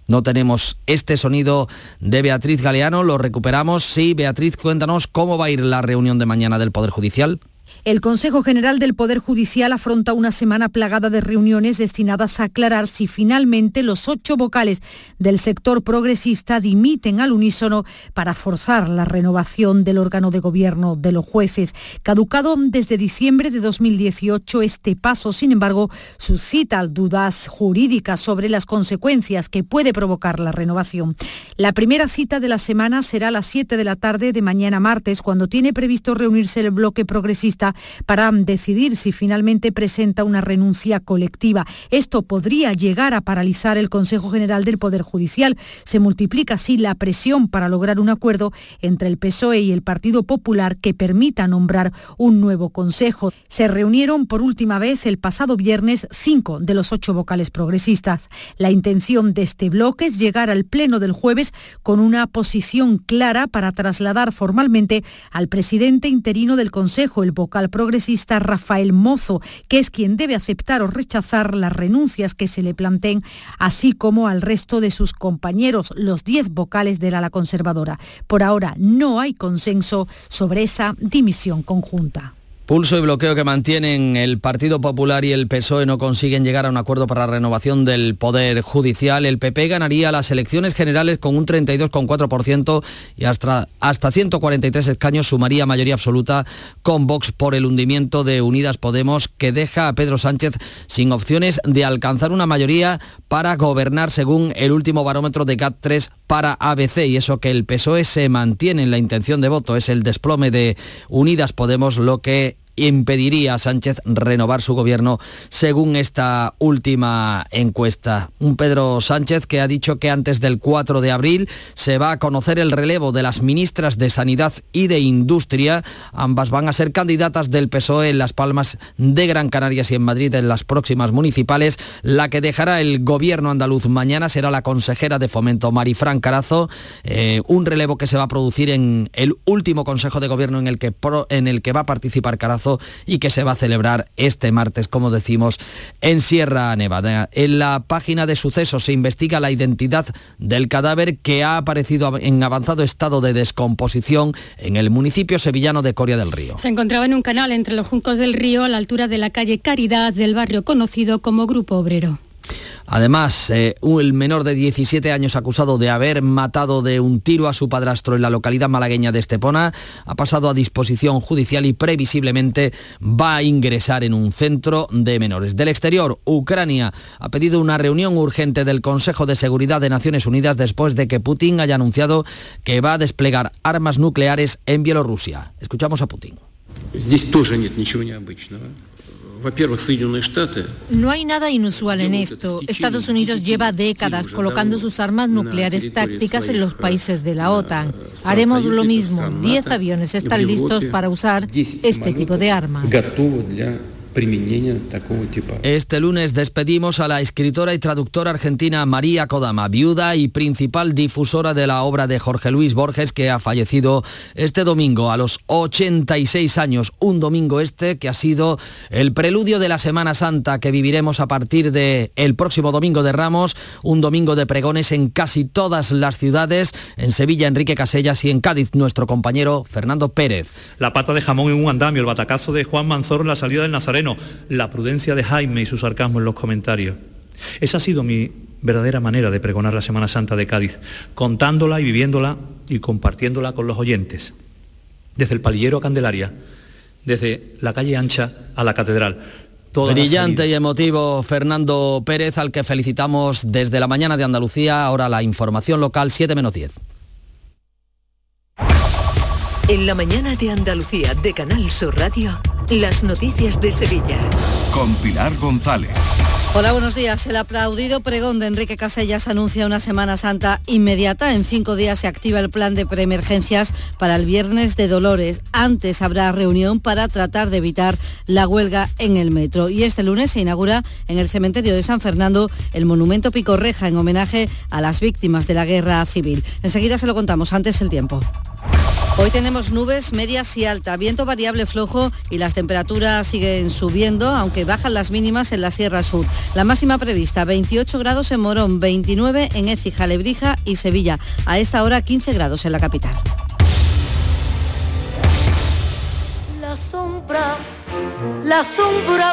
No tenemos este sonido de Beatriz Galeano, lo recuperamos. Sí, Beatriz, cuéntanos cómo va a ir la reunión de mañana del Poder Judicial. El Consejo General del Poder Judicial afronta una semana plagada de reuniones destinadas a aclarar si finalmente los ocho vocales del sector progresista dimiten al unísono para forzar la renovación del órgano de gobierno de los jueces. Caducado desde diciembre de 2018, este paso, sin embargo, suscita dudas jurídicas sobre las consecuencias que puede provocar la renovación. La primera cita de la semana será a las 7 de la tarde de mañana martes, cuando tiene previsto reunirse el bloque progresista para decidir si finalmente presenta una renuncia colectiva. Esto podría llegar a paralizar el Consejo General del Poder Judicial. Se multiplica así la presión para lograr un acuerdo entre el PSOE y el Partido Popular que permita nombrar un nuevo Consejo. Se reunieron por última vez el pasado viernes cinco de los ocho vocales progresistas. La intención de este bloque es llegar al Pleno del jueves con una posición clara para trasladar formalmente al presidente interino del Consejo, el vocal progresista Rafael Mozo, que es quien debe aceptar o rechazar las renuncias que se le planteen, así como al resto de sus compañeros, los diez vocales del ala conservadora. Por ahora no hay consenso sobre esa dimisión conjunta. Pulso y bloqueo que mantienen el Partido Popular y el PSOE no consiguen llegar a un acuerdo para la renovación del Poder Judicial. El PP ganaría las elecciones generales con un 32,4% y hasta, hasta 143 escaños sumaría mayoría absoluta con Vox por el hundimiento de Unidas Podemos que deja a Pedro Sánchez sin opciones de alcanzar una mayoría para gobernar según el último barómetro de GAT3 para ABC y eso que el PSOE se mantiene en la intención de voto es el desplome de Unidas Podemos lo que impediría a Sánchez renovar su gobierno según esta última encuesta. Un Pedro Sánchez que ha dicho que antes del 4 de abril se va a conocer el relevo de las ministras de Sanidad y de Industria. Ambas van a ser candidatas del PSOE en Las Palmas de Gran Canaria y en Madrid en las próximas municipales. La que dejará el gobierno andaluz mañana será la consejera de fomento Marifran Carazo, eh, un relevo que se va a producir en el último Consejo de Gobierno en el, que en el que va a participar Carazo y que se va a celebrar este martes, como decimos, en Sierra Nevada. En la página de sucesos se investiga la identidad del cadáver que ha aparecido en avanzado estado de descomposición en el municipio sevillano de Coria del Río. Se encontraba en un canal entre los juncos del río a la altura de la calle Caridad del barrio conocido como Grupo Obrero. Además, eh, el menor de 17 años acusado de haber matado de un tiro a su padrastro en la localidad malagueña de Estepona ha pasado a disposición judicial y previsiblemente va a ingresar en un centro de menores. Del exterior, Ucrania ha pedido una reunión urgente del Consejo de Seguridad de Naciones Unidas después de que Putin haya anunciado que va a desplegar armas nucleares en Bielorrusia. Escuchamos a Putin. No hay nada inusual en esto. Estados Unidos lleva décadas colocando sus armas nucleares tácticas en los países de la OTAN. Haremos lo mismo. Diez aviones están listos para usar este tipo de armas. Este lunes despedimos a la escritora y traductora argentina María Kodama, viuda y principal difusora de la obra de Jorge Luis Borges, que ha fallecido este domingo a los 86 años. Un domingo este que ha sido el preludio de la Semana Santa que viviremos a partir del el próximo domingo de Ramos, un domingo de pregones en casi todas las ciudades, en Sevilla Enrique Casellas y en Cádiz nuestro compañero Fernando Pérez. La pata de jamón en un andamio, el batacazo de Juan Manzor en la salida del Nazareno la prudencia de Jaime y su sarcasmo en los comentarios. Esa ha sido mi verdadera manera de pregonar la Semana Santa de Cádiz, contándola y viviéndola y compartiéndola con los oyentes. Desde el palillero a Candelaria, desde la calle ancha a la catedral. Brillante y emotivo Fernando Pérez, al que felicitamos desde la mañana de Andalucía. Ahora la información local 7 menos 10. En la mañana de Andalucía de Canal Sur Radio. Las noticias de Sevilla. Con Pilar González. Hola, buenos días. El aplaudido pregón de Enrique Casellas anuncia una Semana Santa inmediata. En cinco días se activa el plan de preemergencias para el viernes de Dolores. Antes habrá reunión para tratar de evitar la huelga en el metro. Y este lunes se inaugura en el cementerio de San Fernando el monumento Picorreja en homenaje a las víctimas de la guerra civil. Enseguida se lo contamos antes el tiempo. Hoy tenemos nubes medias y alta, viento variable flojo y las temperaturas siguen subiendo, aunque bajan las mínimas en la Sierra Sur. La máxima prevista 28 grados en Morón, 29 en Écija, Lebrija y Sevilla. A esta hora 15 grados en la capital. La sombra, la sombra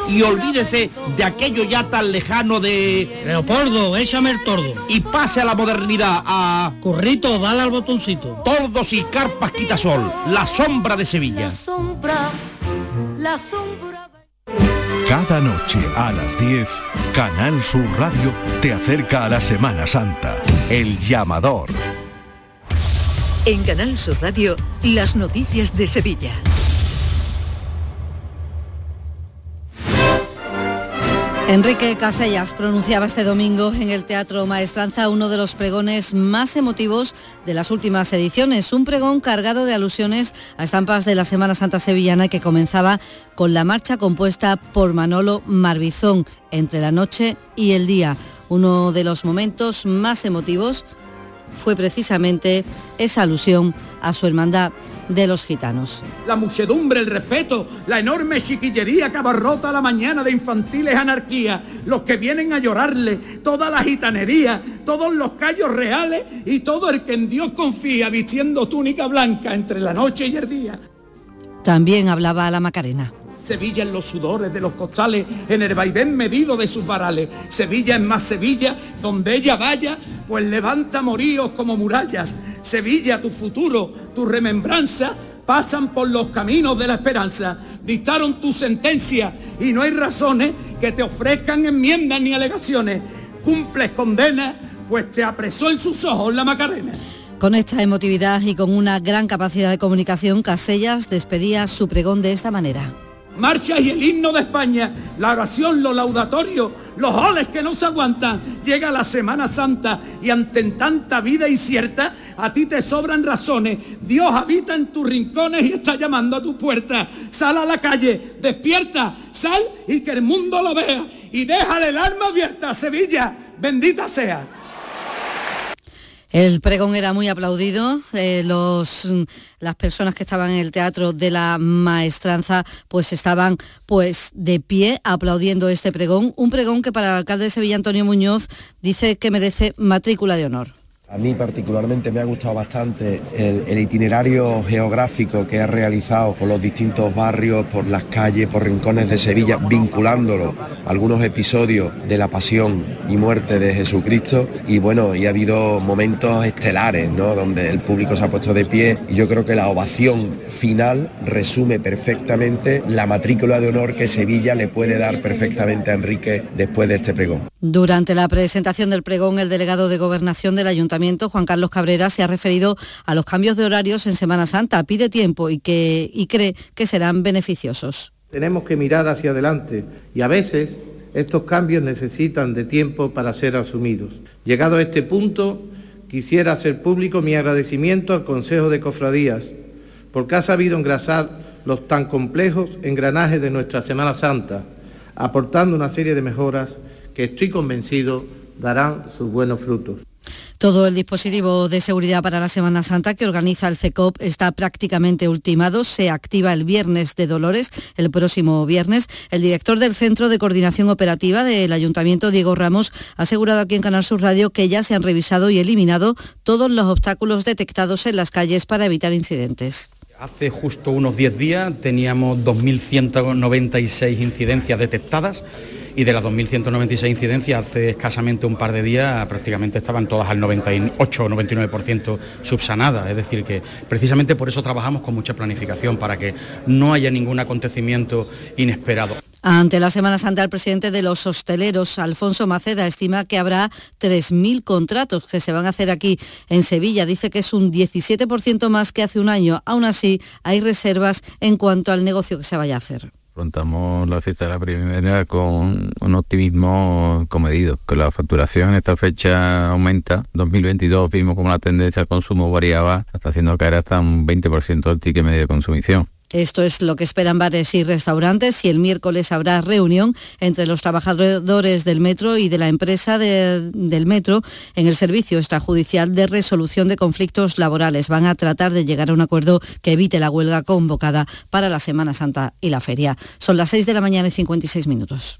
y olvídese de aquello ya tan lejano de... Leopoldo, échame el tordo. Y pase a la modernidad, a... Corrito, dale al botoncito. Tordos y carpas quitasol, la sombra de Sevilla. La sombra, la sombra... Cada noche a las 10, Canal Sur Radio te acerca a la Semana Santa. El llamador. En Canal Sur Radio, las noticias de Sevilla. Enrique Casellas pronunciaba este domingo en el Teatro Maestranza uno de los pregones más emotivos de las últimas ediciones, un pregón cargado de alusiones a estampas de la Semana Santa Sevillana que comenzaba con la marcha compuesta por Manolo Marbizón entre la noche y el día. Uno de los momentos más emotivos fue precisamente esa alusión a su hermandad de los gitanos. La muchedumbre, el respeto, la enorme chiquillería que abarrota la mañana de infantiles anarquía, los que vienen a llorarle, toda la gitanería, todos los callos reales y todo el que en Dios confía vistiendo túnica blanca entre la noche y el día. También hablaba a la Macarena. Sevilla en los sudores de los costales, en el vaivén medido de sus varales. Sevilla es más Sevilla, donde ella vaya, pues levanta moríos como murallas. Sevilla, tu futuro, tu remembranza, pasan por los caminos de la esperanza. Dictaron tu sentencia y no hay razones que te ofrezcan enmiendas ni alegaciones. Cumples condena, pues te apresó en sus ojos la Macarena. Con esta emotividad y con una gran capacidad de comunicación, Casellas despedía su pregón de esta manera marchas y el himno de España, la oración, lo laudatorio, los oles que no se aguantan. Llega la Semana Santa y ante tanta vida incierta, a ti te sobran razones. Dios habita en tus rincones y está llamando a tu puerta. Sal a la calle, despierta, sal y que el mundo lo vea. Y déjale el alma abierta, Sevilla, bendita sea. El pregón era muy aplaudido. Eh, los, las personas que estaban en el teatro de la maestranza pues estaban pues de pie aplaudiendo este pregón. Un pregón que para el alcalde de Sevilla, Antonio Muñoz, dice que merece matrícula de honor. A mí particularmente me ha gustado bastante el, itinerario geográfico que ha realizado por los distintos barrios, por las calles, por rincones de Sevilla, vinculándolo a algunos episodios de la pasión y muerte de Jesucristo. Y bueno, y ha habido momentos estelares, ¿no? Donde el público se ha puesto de pie y yo creo que la ovación final resume perfectamente la matrícula de honor que Sevilla le puede dar perfectamente a Enrique después de este pregón. Durante la presentación del pregón, el delegado de Gobernación del Ayuntamiento, Juan Carlos Cabrera, se ha referido a los cambios de horarios en Semana Santa. Pide tiempo y, que, y cree que serán beneficiosos. Tenemos que mirar hacia adelante y a veces estos cambios necesitan de tiempo para ser asumidos. Llegado a este punto, quisiera hacer público mi agradecimiento al Consejo de Cofradías, porque ha sabido engrasar los tan complejos engranajes de nuestra Semana Santa, aportando una serie de mejoras que estoy convencido darán sus buenos frutos. Todo el dispositivo de seguridad para la Semana Santa que organiza el CECOP está prácticamente ultimado. Se activa el viernes de Dolores, el próximo viernes. El director del Centro de Coordinación Operativa del Ayuntamiento, Diego Ramos, ha asegurado aquí en Canal Sur Radio que ya se han revisado y eliminado todos los obstáculos detectados en las calles para evitar incidentes. Hace justo unos 10 días teníamos 2.196 incidencias detectadas y de las 2.196 incidencias hace escasamente un par de días prácticamente estaban todas al 98 o 99% subsanadas. Es decir, que precisamente por eso trabajamos con mucha planificación, para que no haya ningún acontecimiento inesperado. Ante la Semana Santa, el presidente de los hosteleros, Alfonso Maceda, estima que habrá 3.000 contratos que se van a hacer aquí en Sevilla. Dice que es un 17% más que hace un año. Aún así, hay reservas en cuanto al negocio que se vaya a hacer afrontamos la fiesta de la primavera con un optimismo comedido, que la facturación en esta fecha aumenta. 2022 vimos como la tendencia al consumo variaba, hasta haciendo caer hasta un 20% el ticket medio de consumición. Esto es lo que esperan bares y restaurantes y el miércoles habrá reunión entre los trabajadores del metro y de la empresa del metro en el servicio extrajudicial de resolución de conflictos laborales. Van a tratar de llegar a un acuerdo que evite la huelga convocada para la Semana Santa y la feria. Son las 6 de la mañana y 56 minutos.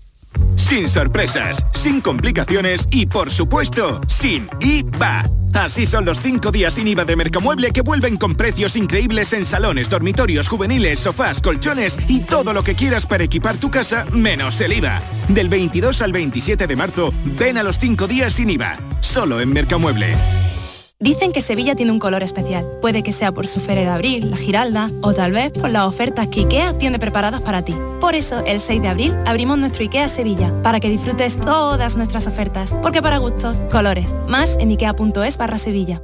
Sin sorpresas, sin complicaciones y por supuesto, sin IVA. Así son los cinco días sin IVA de Mercamueble que vuelven con precios increíbles en salones, dormitorios, juveniles, sofás, colchones y todo lo que quieras para equipar tu casa menos el IVA. Del 22 al 27 de marzo, ven a los cinco días sin IVA. Solo en Mercamueble. Dicen que Sevilla tiene un color especial. Puede que sea por su feria de abril, la Giralda, o tal vez por las ofertas que IKEA tiene preparadas para ti. Por eso, el 6 de abril abrimos nuestro IKEA Sevilla, para que disfrutes todas nuestras ofertas. Porque para gustos, colores. Más en ikea.es barra Sevilla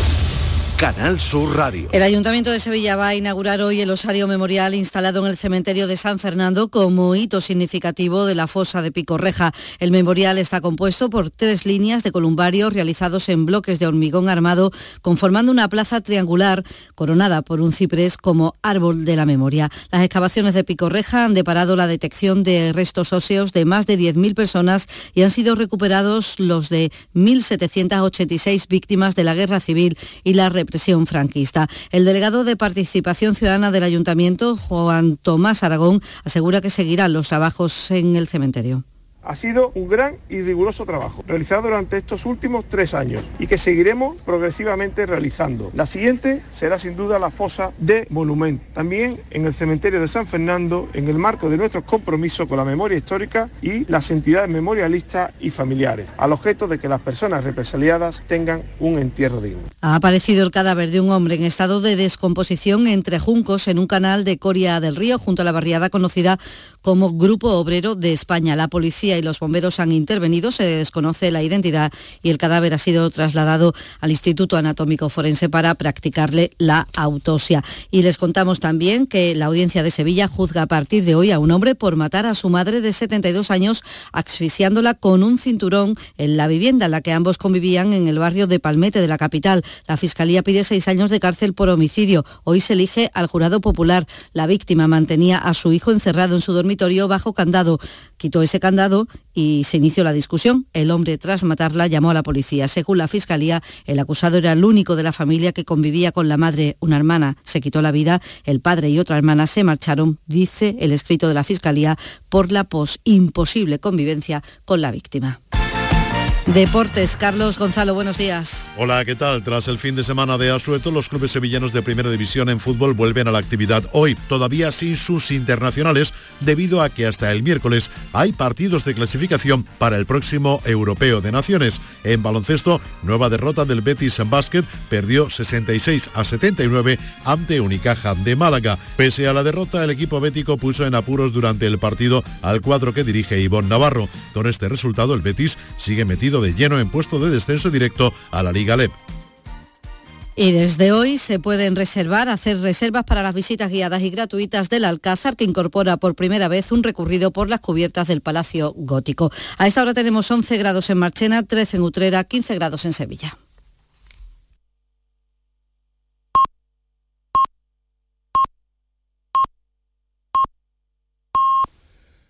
Canal Sur Radio. El Ayuntamiento de Sevilla va a inaugurar hoy el osario memorial instalado en el cementerio de San Fernando como hito significativo de la fosa de Picorreja. El memorial está compuesto por tres líneas de columbario realizados en bloques de hormigón armado, conformando una plaza triangular coronada por un ciprés como árbol de la memoria. Las excavaciones de Picorreja han deparado la detección de restos óseos de más de 10.000 personas y han sido recuperados los de 1.786 víctimas de la guerra civil y la franquista. El delegado de Participación Ciudadana del Ayuntamiento, Juan Tomás Aragón, asegura que seguirán los trabajos en el cementerio. Ha sido un gran y riguroso trabajo realizado durante estos últimos tres años y que seguiremos progresivamente realizando. La siguiente será sin duda la fosa de Monumento, también en el cementerio de San Fernando, en el marco de nuestro compromiso con la memoria histórica y las entidades memorialistas y familiares, al objeto de que las personas represaliadas tengan un entierro digno. Ha aparecido el cadáver de un hombre en estado de descomposición entre juncos en un canal de Coria del Río, junto a la barriada conocida como Grupo Obrero de España. La policía y los bomberos han intervenido, se desconoce la identidad y el cadáver ha sido trasladado al Instituto Anatómico Forense para practicarle la autopsia. Y les contamos también que la audiencia de Sevilla juzga a partir de hoy a un hombre por matar a su madre de 72 años asfixiándola con un cinturón en la vivienda en la que ambos convivían en el barrio de Palmete de la capital. La Fiscalía pide seis años de cárcel por homicidio. Hoy se elige al jurado popular. La víctima mantenía a su hijo encerrado en su dormitorio bajo candado. Quitó ese candado y se inició la discusión. El hombre, tras matarla, llamó a la policía. Según la fiscalía, el acusado era el único de la familia que convivía con la madre. Una hermana se quitó la vida, el padre y otra hermana se marcharon, dice el escrito de la fiscalía, por la pos imposible convivencia con la víctima. Deportes, Carlos Gonzalo, buenos días. Hola, ¿qué tal? Tras el fin de semana de asueto, los clubes sevillanos de primera división en fútbol vuelven a la actividad hoy, todavía sin sus internacionales, debido a que hasta el miércoles hay partidos de clasificación para el próximo Europeo de Naciones. En baloncesto, nueva derrota del Betis en básquet, perdió 66 a 79 ante Unicaja de Málaga. Pese a la derrota, el equipo bético puso en apuros durante el partido al cuadro que dirige Ivonne Navarro. Con este resultado, el Betis sigue de lleno en puesto de descenso directo a la Liga LEP. Y desde hoy se pueden reservar, hacer reservas para las visitas guiadas y gratuitas del Alcázar, que incorpora por primera vez un recorrido por las cubiertas del Palacio Gótico. A esta hora tenemos 11 grados en Marchena, 13 en Utrera, 15 grados en Sevilla.